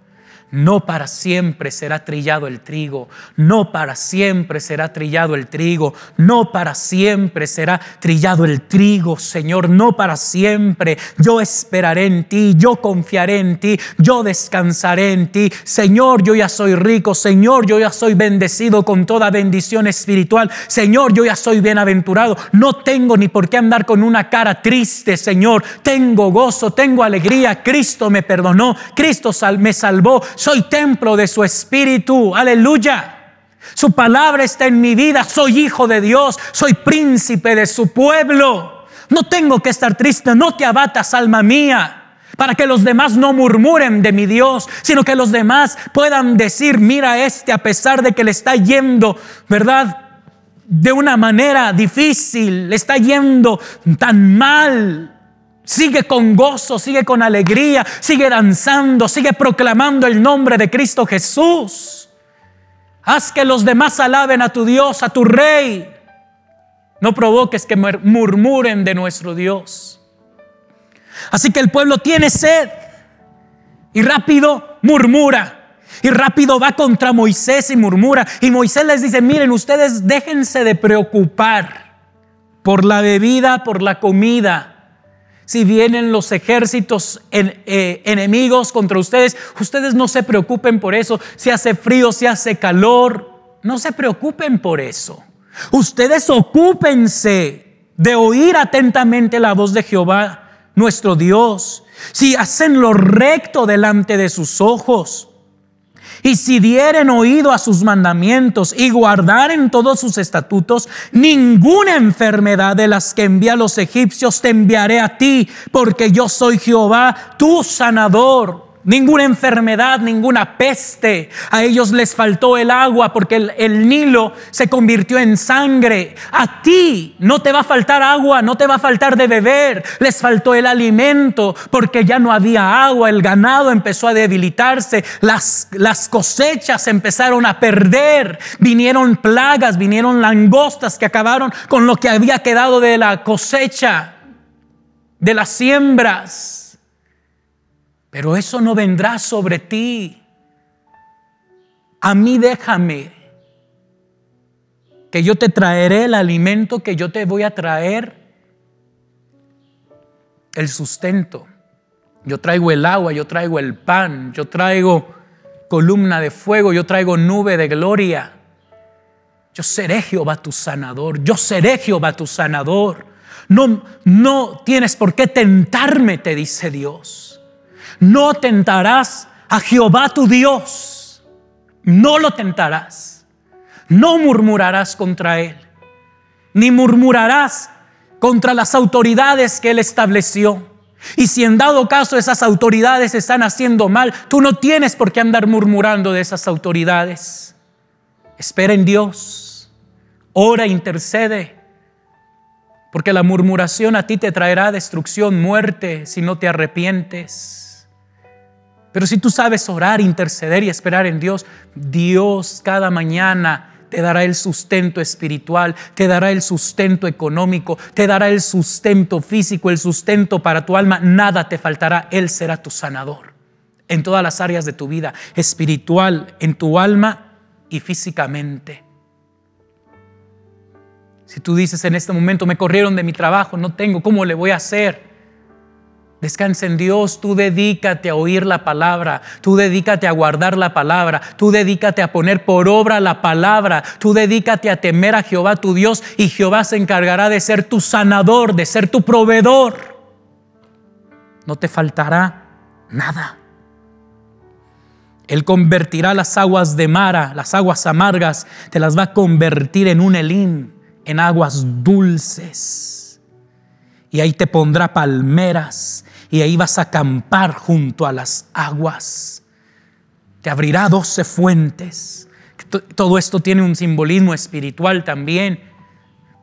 no para siempre será trillado el trigo, no para siempre será trillado el trigo, no para siempre será trillado el trigo, Señor, no para siempre. Yo esperaré en ti, yo confiaré en ti, yo descansaré en ti. Señor, yo ya soy rico, Señor, yo ya soy bendecido con toda bendición espiritual. Señor, yo ya soy bienaventurado. No tengo ni por qué andar con una cara triste, Señor. Tengo gozo, tengo alegría. Cristo me perdonó, Cristo me salvó soy templo de su espíritu, aleluya. Su palabra está en mi vida, soy hijo de Dios, soy príncipe de su pueblo. No tengo que estar triste, no te abatas, alma mía para que los demás no murmuren de mi Dios, sino que los demás puedan decir, mira este, a pesar de que le está yendo, ¿verdad? De una manera difícil, le está yendo tan mal. Sigue con gozo, sigue con alegría, sigue danzando, sigue proclamando el nombre de Cristo Jesús. Haz que los demás alaben a tu Dios, a tu Rey. No provoques que murmuren de nuestro Dios. Así que el pueblo tiene sed y rápido murmura. Y rápido va contra Moisés y murmura. Y Moisés les dice, miren, ustedes déjense de preocupar por la bebida, por la comida si vienen los ejércitos eh, enemigos contra ustedes, ustedes no se preocupen por eso. Si hace frío, si hace calor, no se preocupen por eso. Ustedes ocúpense de oír atentamente la voz de Jehová, nuestro Dios. Si hacen lo recto delante de sus ojos y si dieren oído a sus mandamientos y guardaren todos sus estatutos, ninguna enfermedad de las que envía los egipcios te enviaré a ti, porque yo soy Jehová, tu sanador ninguna enfermedad, ninguna peste. A ellos les faltó el agua porque el, Nilo se convirtió en sangre. A ti no te va a faltar agua, no te va a faltar de beber. Les faltó el alimento porque ya no había agua, el ganado empezó a debilitarse, las, las cosechas empezaron a perder, vinieron plagas, vinieron langostas que acabaron con lo que había quedado de la cosecha, de las siembras. Pero eso no vendrá sobre ti. A mí déjame que yo te traeré el alimento, que yo te voy a traer el sustento. Yo traigo el agua, yo traigo el pan, yo traigo columna de fuego, yo traigo nube de gloria. Yo seré Jehová tu sanador, yo seré Jehová tu sanador. No, no tienes por qué tentarme, te dice Dios. No tentarás a Jehová tu Dios. No lo tentarás. No murmurarás contra Él. Ni murmurarás contra las autoridades que Él estableció. Y si en dado caso esas autoridades están haciendo mal, tú no tienes por qué andar murmurando de esas autoridades. Espera en Dios. Ora, intercede. Porque la murmuración a ti te traerá destrucción, muerte, si no te arrepientes. Pero si tú sabes orar, interceder y esperar en Dios, Dios cada mañana te dará el sustento espiritual, te dará el sustento económico, te dará el sustento físico, el sustento para tu alma. Nada te faltará. Él será tu sanador en todas las áreas de tu vida, espiritual, en tu alma y físicamente. Si tú dices en este momento, me corrieron de mi trabajo, no tengo, ¿cómo le voy a hacer? Descansa en Dios, tú dedícate a oír la palabra, tú dedícate a guardar la palabra, tú dedícate a poner por obra la palabra, tú dedícate a temer a Jehová tu Dios y Jehová se encargará de ser tu sanador, de ser tu proveedor. No te faltará nada. Él convertirá las aguas de Mara, las aguas amargas, te las va a convertir en un elín, en aguas dulces. Y ahí te pondrá palmeras y ahí vas a acampar junto a las aguas. Te abrirá doce fuentes. Todo esto tiene un simbolismo espiritual también.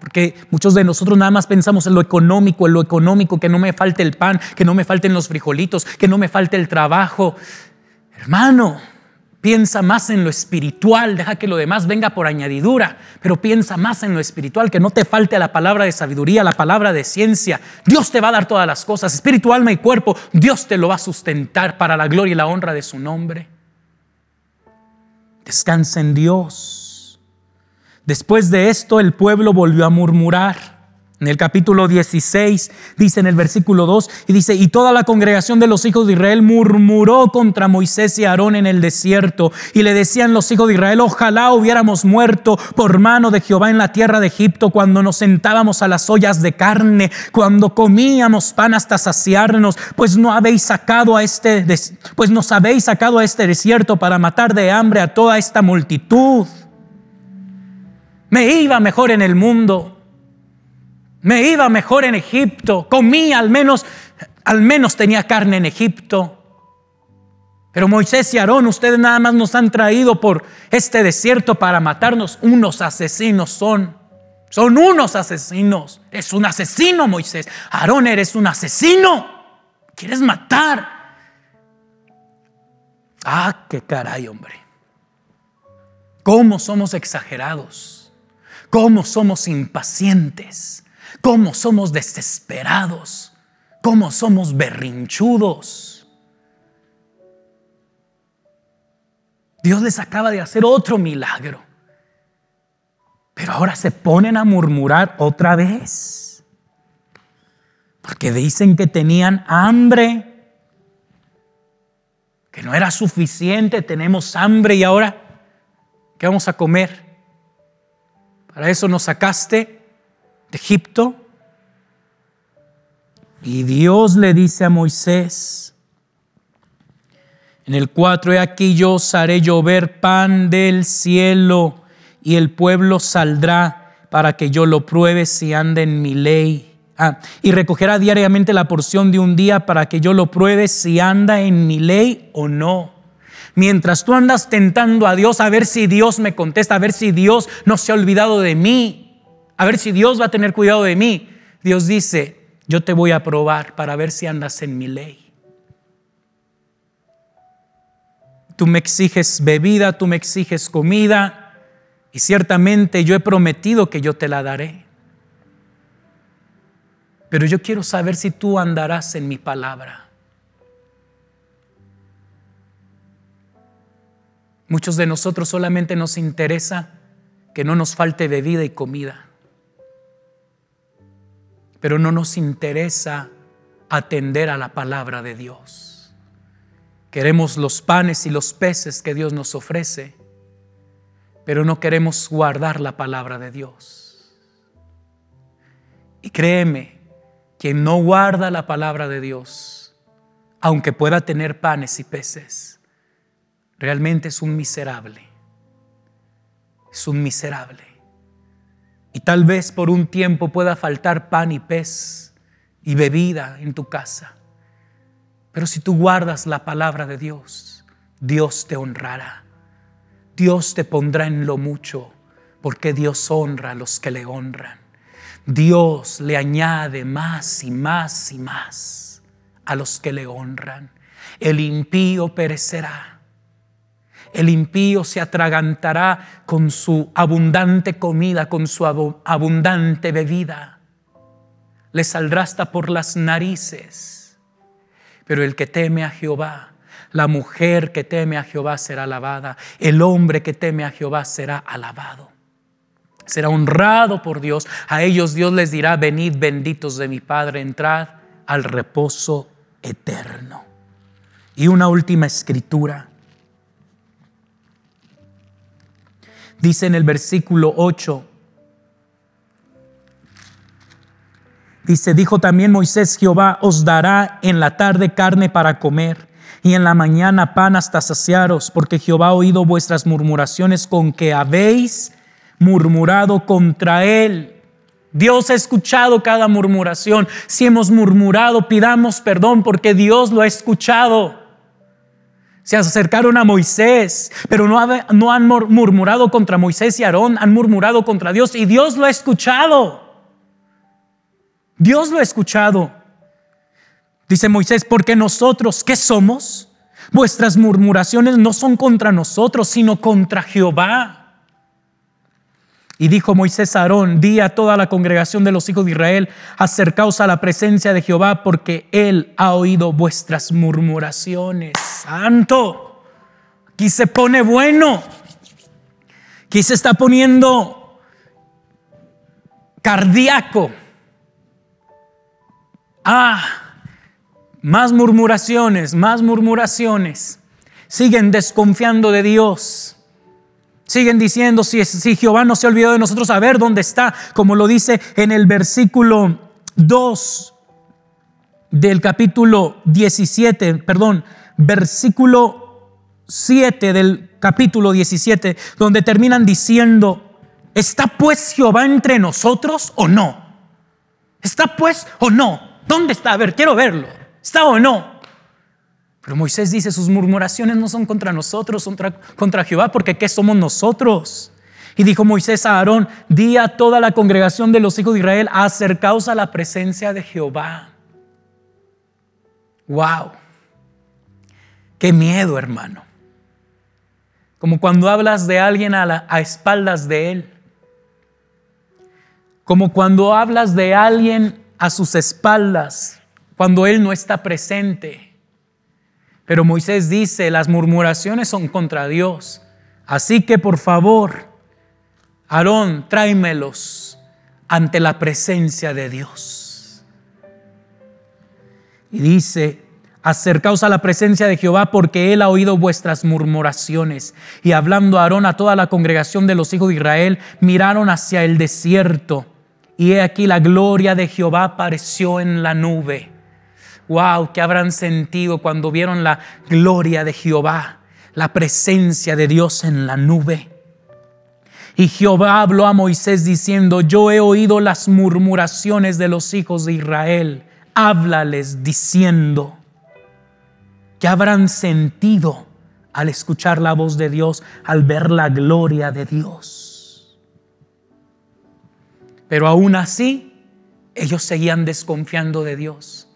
Porque muchos de nosotros nada más pensamos en lo económico, en lo económico, que no me falte el pan, que no me falten los frijolitos, que no me falte el trabajo. Hermano, Piensa más en lo espiritual, deja que lo demás venga por añadidura, pero piensa más en lo espiritual, que no te falte la palabra de sabiduría, la palabra de ciencia. Dios te va a dar todas las cosas, espíritu, alma y cuerpo. Dios te lo va a sustentar para la gloria y la honra de su nombre. Descansa en Dios. Después de esto el pueblo volvió a murmurar. En el capítulo 16 dice en el versículo 2 y dice, y toda la congregación de los hijos de Israel murmuró contra Moisés y Aarón en el desierto y le decían los hijos de Israel, ojalá hubiéramos muerto por mano de Jehová en la tierra de Egipto cuando nos sentábamos a las ollas de carne, cuando comíamos pan hasta saciarnos, pues no habéis sacado a este, pues nos habéis sacado a este desierto para matar de hambre a toda esta multitud. Me iba mejor en el mundo me iba mejor en Egipto, comía al menos, al menos tenía carne en Egipto. Pero Moisés y Aarón, ustedes nada más nos han traído por este desierto para matarnos. Unos asesinos son. Son unos asesinos. Es un asesino, Moisés. Aarón, eres un asesino. ¿Quieres matar? Ah, qué caray, hombre. ¿Cómo somos exagerados? ¿Cómo somos impacientes? Cómo somos desesperados, cómo somos berrinchudos. Dios les acaba de hacer otro milagro, pero ahora se ponen a murmurar otra vez, porque dicen que tenían hambre, que no era suficiente, tenemos hambre y ahora, ¿qué vamos a comer? Para eso nos sacaste Egipto. Y Dios le dice a Moisés, en el 4, he aquí yo os haré llover pan del cielo y el pueblo saldrá para que yo lo pruebe si anda en mi ley. Ah, y recogerá diariamente la porción de un día para que yo lo pruebe si anda en mi ley o no. Mientras tú andas tentando a Dios a ver si Dios me contesta, a ver si Dios no se ha olvidado de mí, a ver si Dios va a tener cuidado de mí. Dios dice, yo te voy a probar para ver si andas en mi ley. Tú me exiges bebida, tú me exiges comida y ciertamente yo he prometido que yo te la daré. Pero yo quiero saber si tú andarás en mi palabra. Muchos de nosotros solamente nos interesa que no nos falte bebida y comida pero no nos interesa atender a la palabra de Dios. Queremos los panes y los peces que Dios nos ofrece, pero no queremos guardar la palabra de Dios. Y créeme, quien no guarda la palabra de Dios, aunque pueda tener panes y peces, realmente es un miserable. Es un miserable. Y tal vez por un tiempo pueda faltar pan y pez y bebida en tu casa. Pero si tú guardas la palabra de Dios, Dios te honrará. Dios te pondrá en lo mucho, porque Dios honra a los que le honran. Dios le añade más y más y más a los que le honran. El impío perecerá. El impío se atragantará con su abundante comida, con su abundante bebida. Le saldrá hasta por las narices. Pero el que teme a Jehová, la mujer que teme a Jehová será alabada. El hombre que teme a Jehová será alabado. Será honrado por Dios. A ellos Dios les dirá, venid benditos de mi Padre, entrad al reposo eterno. Y una última escritura. Dice en el versículo 8, dice, dijo también Moisés, Jehová os dará en la tarde carne para comer y en la mañana pan hasta saciaros, porque Jehová ha oído vuestras murmuraciones con que habéis murmurado contra él. Dios ha escuchado cada murmuración. Si hemos murmurado, pidamos perdón porque Dios lo ha escuchado. Se acercaron a Moisés, pero no, han murmurado contra Moisés y Aarón, han murmurado contra Dios y Dios lo ha escuchado. Dios lo ha escuchado. Dice Moisés, porque nosotros, ¿qué somos? Vuestras murmuraciones no son contra nosotros, sino contra Jehová. Y dijo Moisés a Aarón, di a toda la congregación de los hijos de Israel, acercaos a la presencia de Jehová, porque Él ha oído vuestras murmuraciones. Santo, aquí se pone bueno, aquí se está poniendo cardíaco. Ah, más murmuraciones, más murmuraciones. Siguen desconfiando de Dios. Siguen diciendo, si, si Jehová no se olvidó de nosotros, a ver dónde está, como lo dice en el versículo 2 del capítulo 17, perdón, versículo 7 del capítulo 17, donde terminan diciendo, ¿está pues Jehová entre nosotros o no? ¿Está pues o no? ¿Dónde está? A ver, quiero verlo. ¿Está o no? Pero Moisés dice, sus murmuraciones no son contra nosotros, son contra, Jehová, porque ¿qué somos nosotros? Y dijo Moisés a Aarón, di a toda la congregación de los hijos de Israel, acercaos a la presencia de Jehová. Wow. Qué miedo, hermano. Como cuando hablas de alguien a, espaldas de él. Como cuando hablas de alguien a sus espaldas cuando Él no está presente. Pero Moisés dice, las murmuraciones son contra Dios. Así que por favor, Aarón, tráemelos ante la presencia de Dios. Y dice, acercaos a la presencia de Jehová porque Él ha oído vuestras murmuraciones. Y hablando a Aarón a toda la congregación de los hijos de Israel, miraron hacia el desierto. Y he aquí la gloria de Jehová apareció en la nube wow, ¿qué habrán sentido cuando vieron la gloria de Jehová, la presencia de Dios en la nube? Y Jehová habló a Moisés diciendo, yo he oído las murmuraciones de los hijos de Israel, háblales diciendo, ¿qué habrán sentido al escuchar la voz de Dios, al ver la gloria de Dios? Pero aún así, ellos seguían desconfiando de Dios.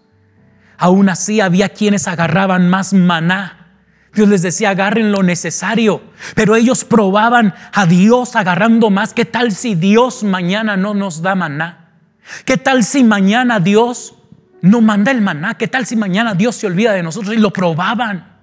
Aún así había quienes agarraban más maná. Dios les decía, agarren lo necesario. Pero ellos probaban a Dios agarrando más. ¿Qué tal si Dios mañana no nos da maná? ¿Qué tal si mañana Dios no manda el maná? ¿Qué tal si mañana Dios se olvida de nosotros? Y lo probaban.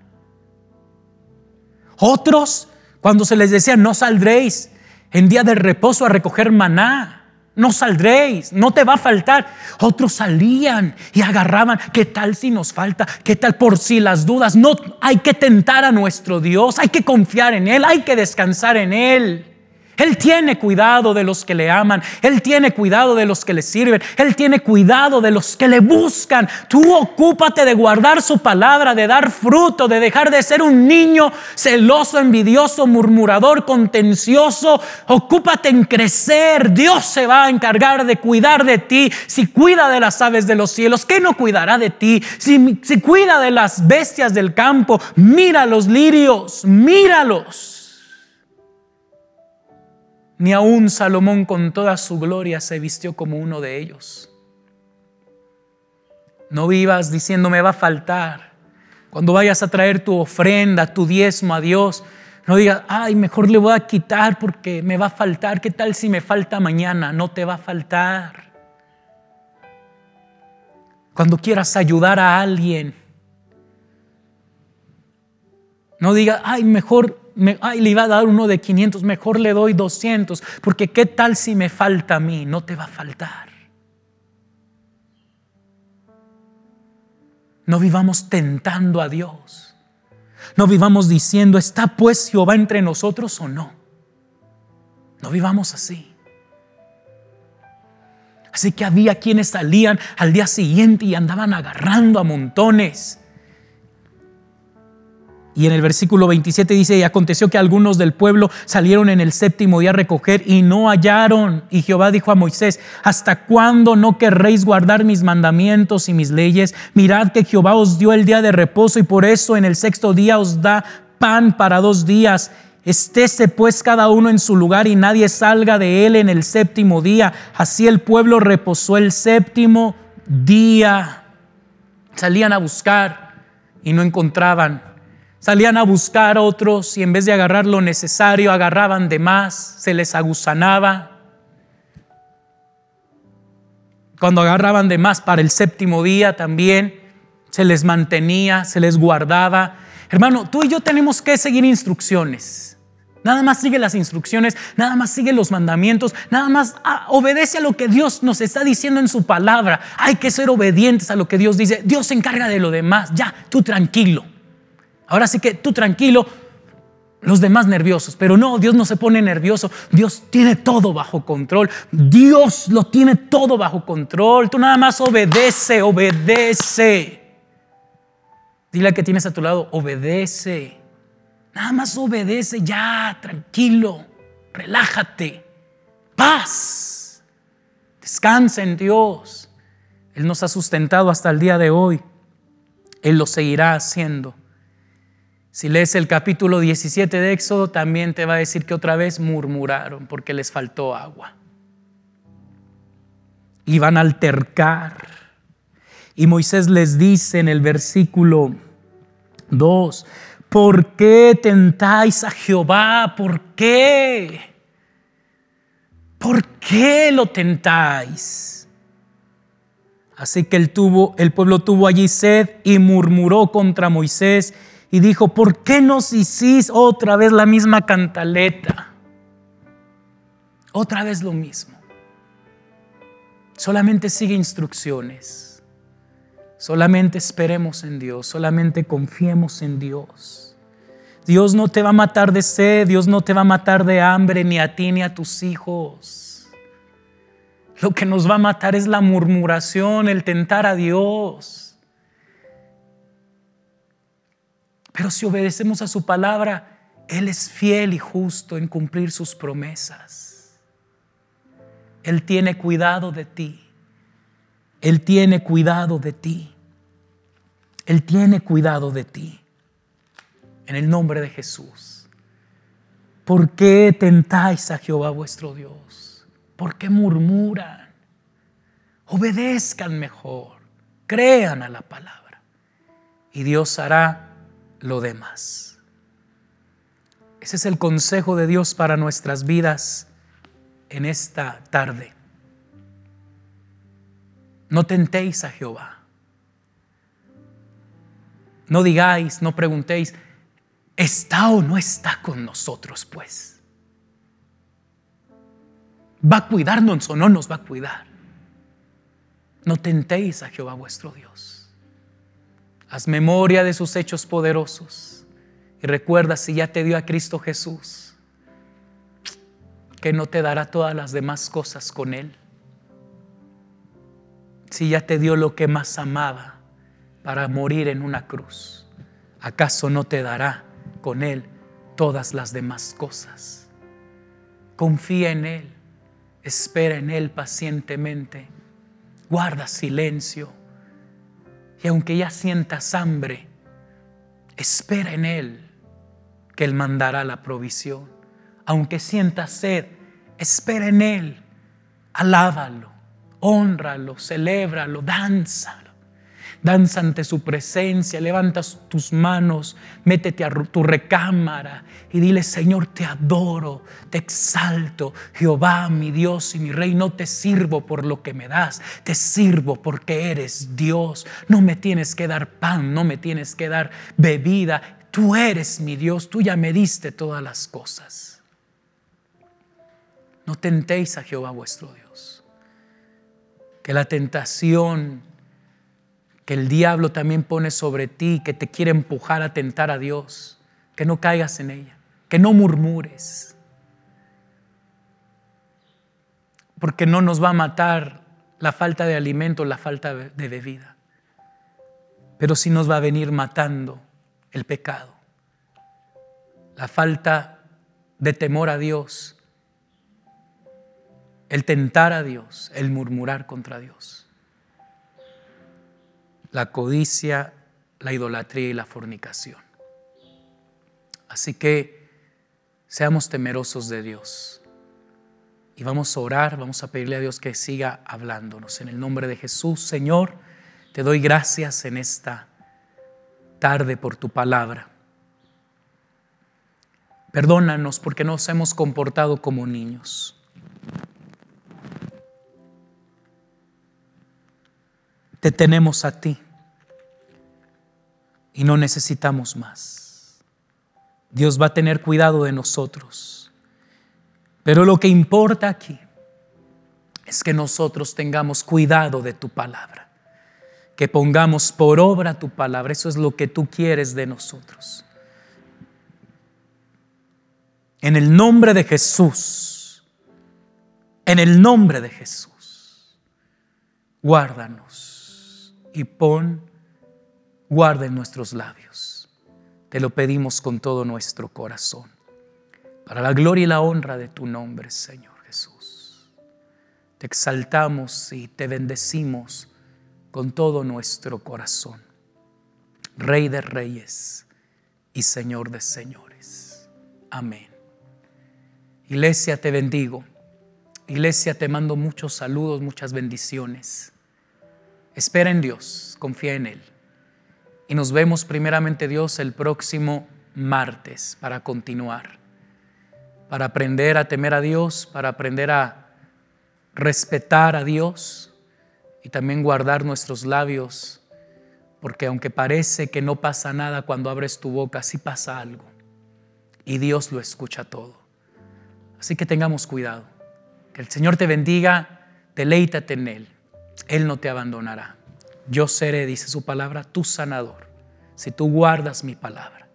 Otros, cuando se les decía, no saldréis en día de reposo a recoger maná no saldréis, no te va a faltar. Otros salían y agarraban, ¿qué tal si nos falta? ¿Qué tal por si las dudas? No, hay que tentar a nuestro Dios, hay que confiar en Él, hay que descansar en Él. Él tiene cuidado de los que le aman, Él tiene cuidado de los que le sirven, Él tiene cuidado de los que le buscan. Tú ocúpate de guardar su palabra, de dar fruto, de dejar de ser un niño celoso, envidioso, murmurador, contencioso. Ocúpate en crecer. Dios se va a encargar de cuidar de ti. Si cuida de las aves de los cielos, ¿qué no cuidará de ti? Si, si cuida de las bestias del campo, mira los lirios, míralos. Ni aun Salomón con toda su gloria se vistió como uno de ellos. No vivas diciendo me va a faltar Cuando vayas a traer tu ofrenda, tu diezmo a Dios, no digas, ay, mejor le voy a quitar porque me va a faltar. ¿Qué tal si me falta mañana? No te va a faltar. Cuando quieras ayudar a alguien, no diga, ay, mejor, me, ay, le iba a dar uno de 500, mejor le doy 200, porque qué tal si me falta a mí, no te va a faltar. No vivamos tentando a Dios. No vivamos diciendo, ¿está pues Jehová entre nosotros o no? No vivamos así. Así que había quienes salían al día siguiente y andaban agarrando a montones. Y en el versículo 27 dice, y aconteció que algunos del pueblo salieron en el séptimo día a recoger y no hallaron. Y Jehová dijo a Moisés, ¿hasta cuándo no querréis guardar mis mandamientos y mis leyes? Mirad que Jehová os dio el día de reposo y por eso en el sexto día os da pan para dos días. Estése pues cada uno en su lugar y nadie salga de él en el séptimo día. Así el pueblo reposó el séptimo día. Salían a buscar y no encontraban. Salían a buscar otros y en vez de agarrar lo necesario, agarraban de más, se les aguzanaba. Cuando agarraban de más para el séptimo día también, se les mantenía, se les guardaba. Hermano, tú y yo tenemos que seguir instrucciones. Nada más sigue las instrucciones, nada más sigue los mandamientos, nada más ah, obedece a lo que Dios nos está diciendo en su palabra. Hay que ser obedientes a lo que Dios dice. Dios se encarga de lo demás. Ya, tú tranquilo. Ahora sí que tú tranquilo, los demás nerviosos. Pero no, Dios no se pone nervioso. Dios tiene todo bajo control. Dios lo tiene todo bajo control. Tú nada más obedece, obedece. Dile a que tienes a tu lado, obedece. Nada más obedece ya, tranquilo, relájate, paz, descansa en Dios. Él nos ha sustentado hasta el día de hoy. Él lo seguirá haciendo. Si lees el capítulo 17 de Éxodo, también te va a decir que otra vez murmuraron porque les faltó agua. Iban a altercar. Y Moisés les dice en el versículo 2, ¿Por qué tentáis a Jehová? ¿Por qué? ¿Por qué lo tentáis? Así que el, el pueblo tuvo allí sed y murmuró contra Moisés y dijo, ¿por qué nos hicís otra vez la misma cantaleta? Otra vez lo mismo. Solamente sigue instrucciones. Solamente esperemos en Dios, solamente confiemos en Dios. Dios no te va a matar de sed, Dios no te va a matar de hambre, ni a ti ni a tus hijos. Lo que nos va a matar es la murmuración, el tentar a Dios. Pero si obedecemos a su palabra, Él es fiel y justo en cumplir sus promesas. Él tiene cuidado de ti. Él tiene cuidado de ti. Él tiene cuidado de ti en el nombre de Jesús. ¿Por qué tentáis a Jehová vuestro Dios? ¿Por qué murmuran? Obedezcan mejor, crean a la palabra y Dios hará lo demás. Ese es el consejo de Dios para nuestras vidas en esta tarde. No tentéis a Jehová. No digáis, no preguntéis, ¿Está o no está con nosotros, pues? ¿Va a cuidarnos o no nos va a cuidar? No tentéis a Jehová vuestro Dios. Haz memoria de sus hechos poderosos y recuerda si ya te dio a Cristo Jesús, que no te dará todas las demás cosas con Él. Si ya te dio lo que más amaba para morir en una cruz, ¿acaso no te dará con Él todas las demás cosas. Confía en Él, espera en Él pacientemente, guarda silencio y aunque ya sientas hambre, espera en Él que Él mandará la provisión. Aunque sientas sed, espera en Él, alábalo, honralo, celébralo, danzalo. Danza ante su presencia, levantas tus manos, métete a tu recámara y dile, Señor, te adoro, te exalto, Jehová, mi Dios y mi Rey, no te sirvo por lo que me das, te sirvo porque eres Dios, no me tienes que dar pan, no me tienes que dar bebida, tú eres mi Dios, tú ya me diste todas las cosas. No tentéis a Jehová vuestro Dios, que la tentación que el diablo también pone sobre ti, que te quiere empujar a tentar a Dios, que no caigas en ella, que no murmures, porque no nos va a matar la falta de alimento, la falta de bebida, pero sí nos va a venir matando el pecado, la falta de temor a Dios, el tentar a Dios, el murmurar contra Dios la codicia, la idolatría y la fornicación. Así que seamos temerosos de Dios. Y vamos a orar, vamos a pedirle a Dios que siga hablándonos. En el nombre de Jesús, Señor, te doy gracias en esta tarde por tu palabra. Perdónanos porque nos hemos comportado como niños. Te tenemos a ti y no necesitamos más. Dios va a tener cuidado de nosotros. Pero lo que importa aquí es que nosotros tengamos cuidado de tu palabra, que pongamos por obra tu palabra. Eso es lo que tú quieres de nosotros. En el nombre de Jesús, en el nombre de Jesús, guárdanos y pon guarda en nuestros labios. Te lo pedimos con todo nuestro corazón, para la gloria y la honra de tu nombre, Señor Jesús. Te exaltamos y te bendecimos con todo nuestro corazón. Rey de reyes y Señor de señores. Amén. Iglesia, te bendigo. Iglesia, te mando muchos saludos, muchas bendiciones. Espera en Dios, confía en Él. Y nos vemos primeramente Dios el próximo martes para continuar, para aprender a temer a Dios, para aprender a respetar a Dios y también guardar nuestros labios, porque aunque parece que no pasa nada cuando abres tu boca, sí pasa algo y Dios lo escucha todo. Así que tengamos cuidado. Que el Señor te bendiga, deleítate en Él. Él no te abandonará. Yo seré, dice su palabra, tu sanador. Si tú guardas mi palabra,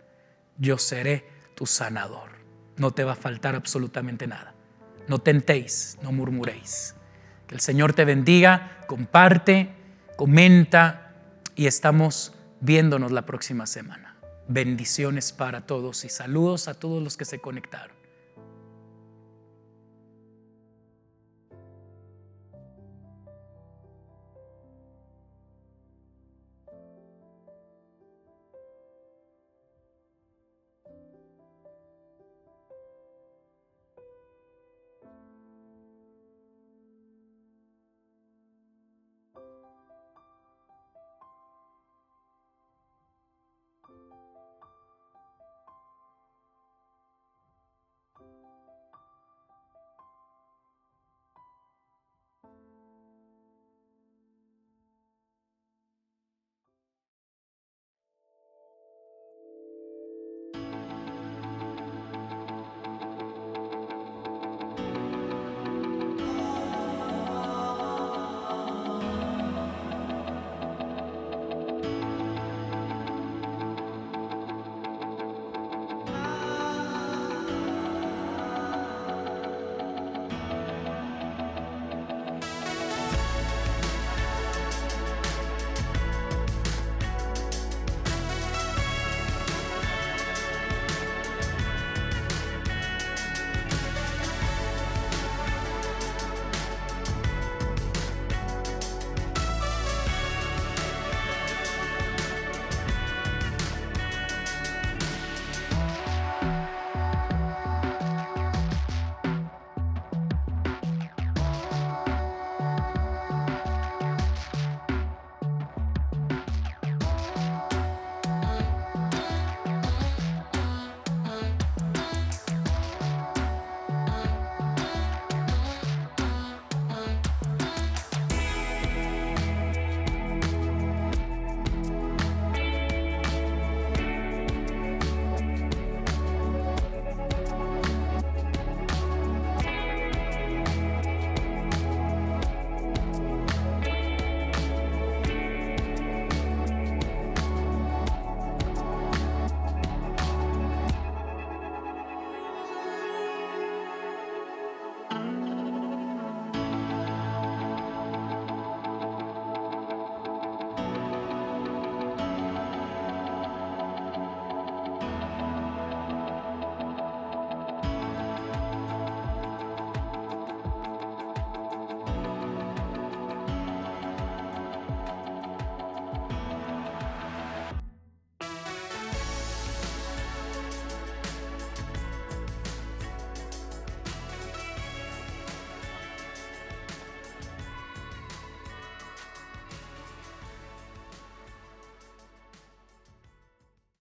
yo seré tu sanador. No te va a faltar absolutamente nada. No tentéis, no murmuréis. Que el Señor te bendiga, comparte, comenta y estamos viéndonos la próxima semana. Bendiciones para todos y saludos a todos los que se conectaron.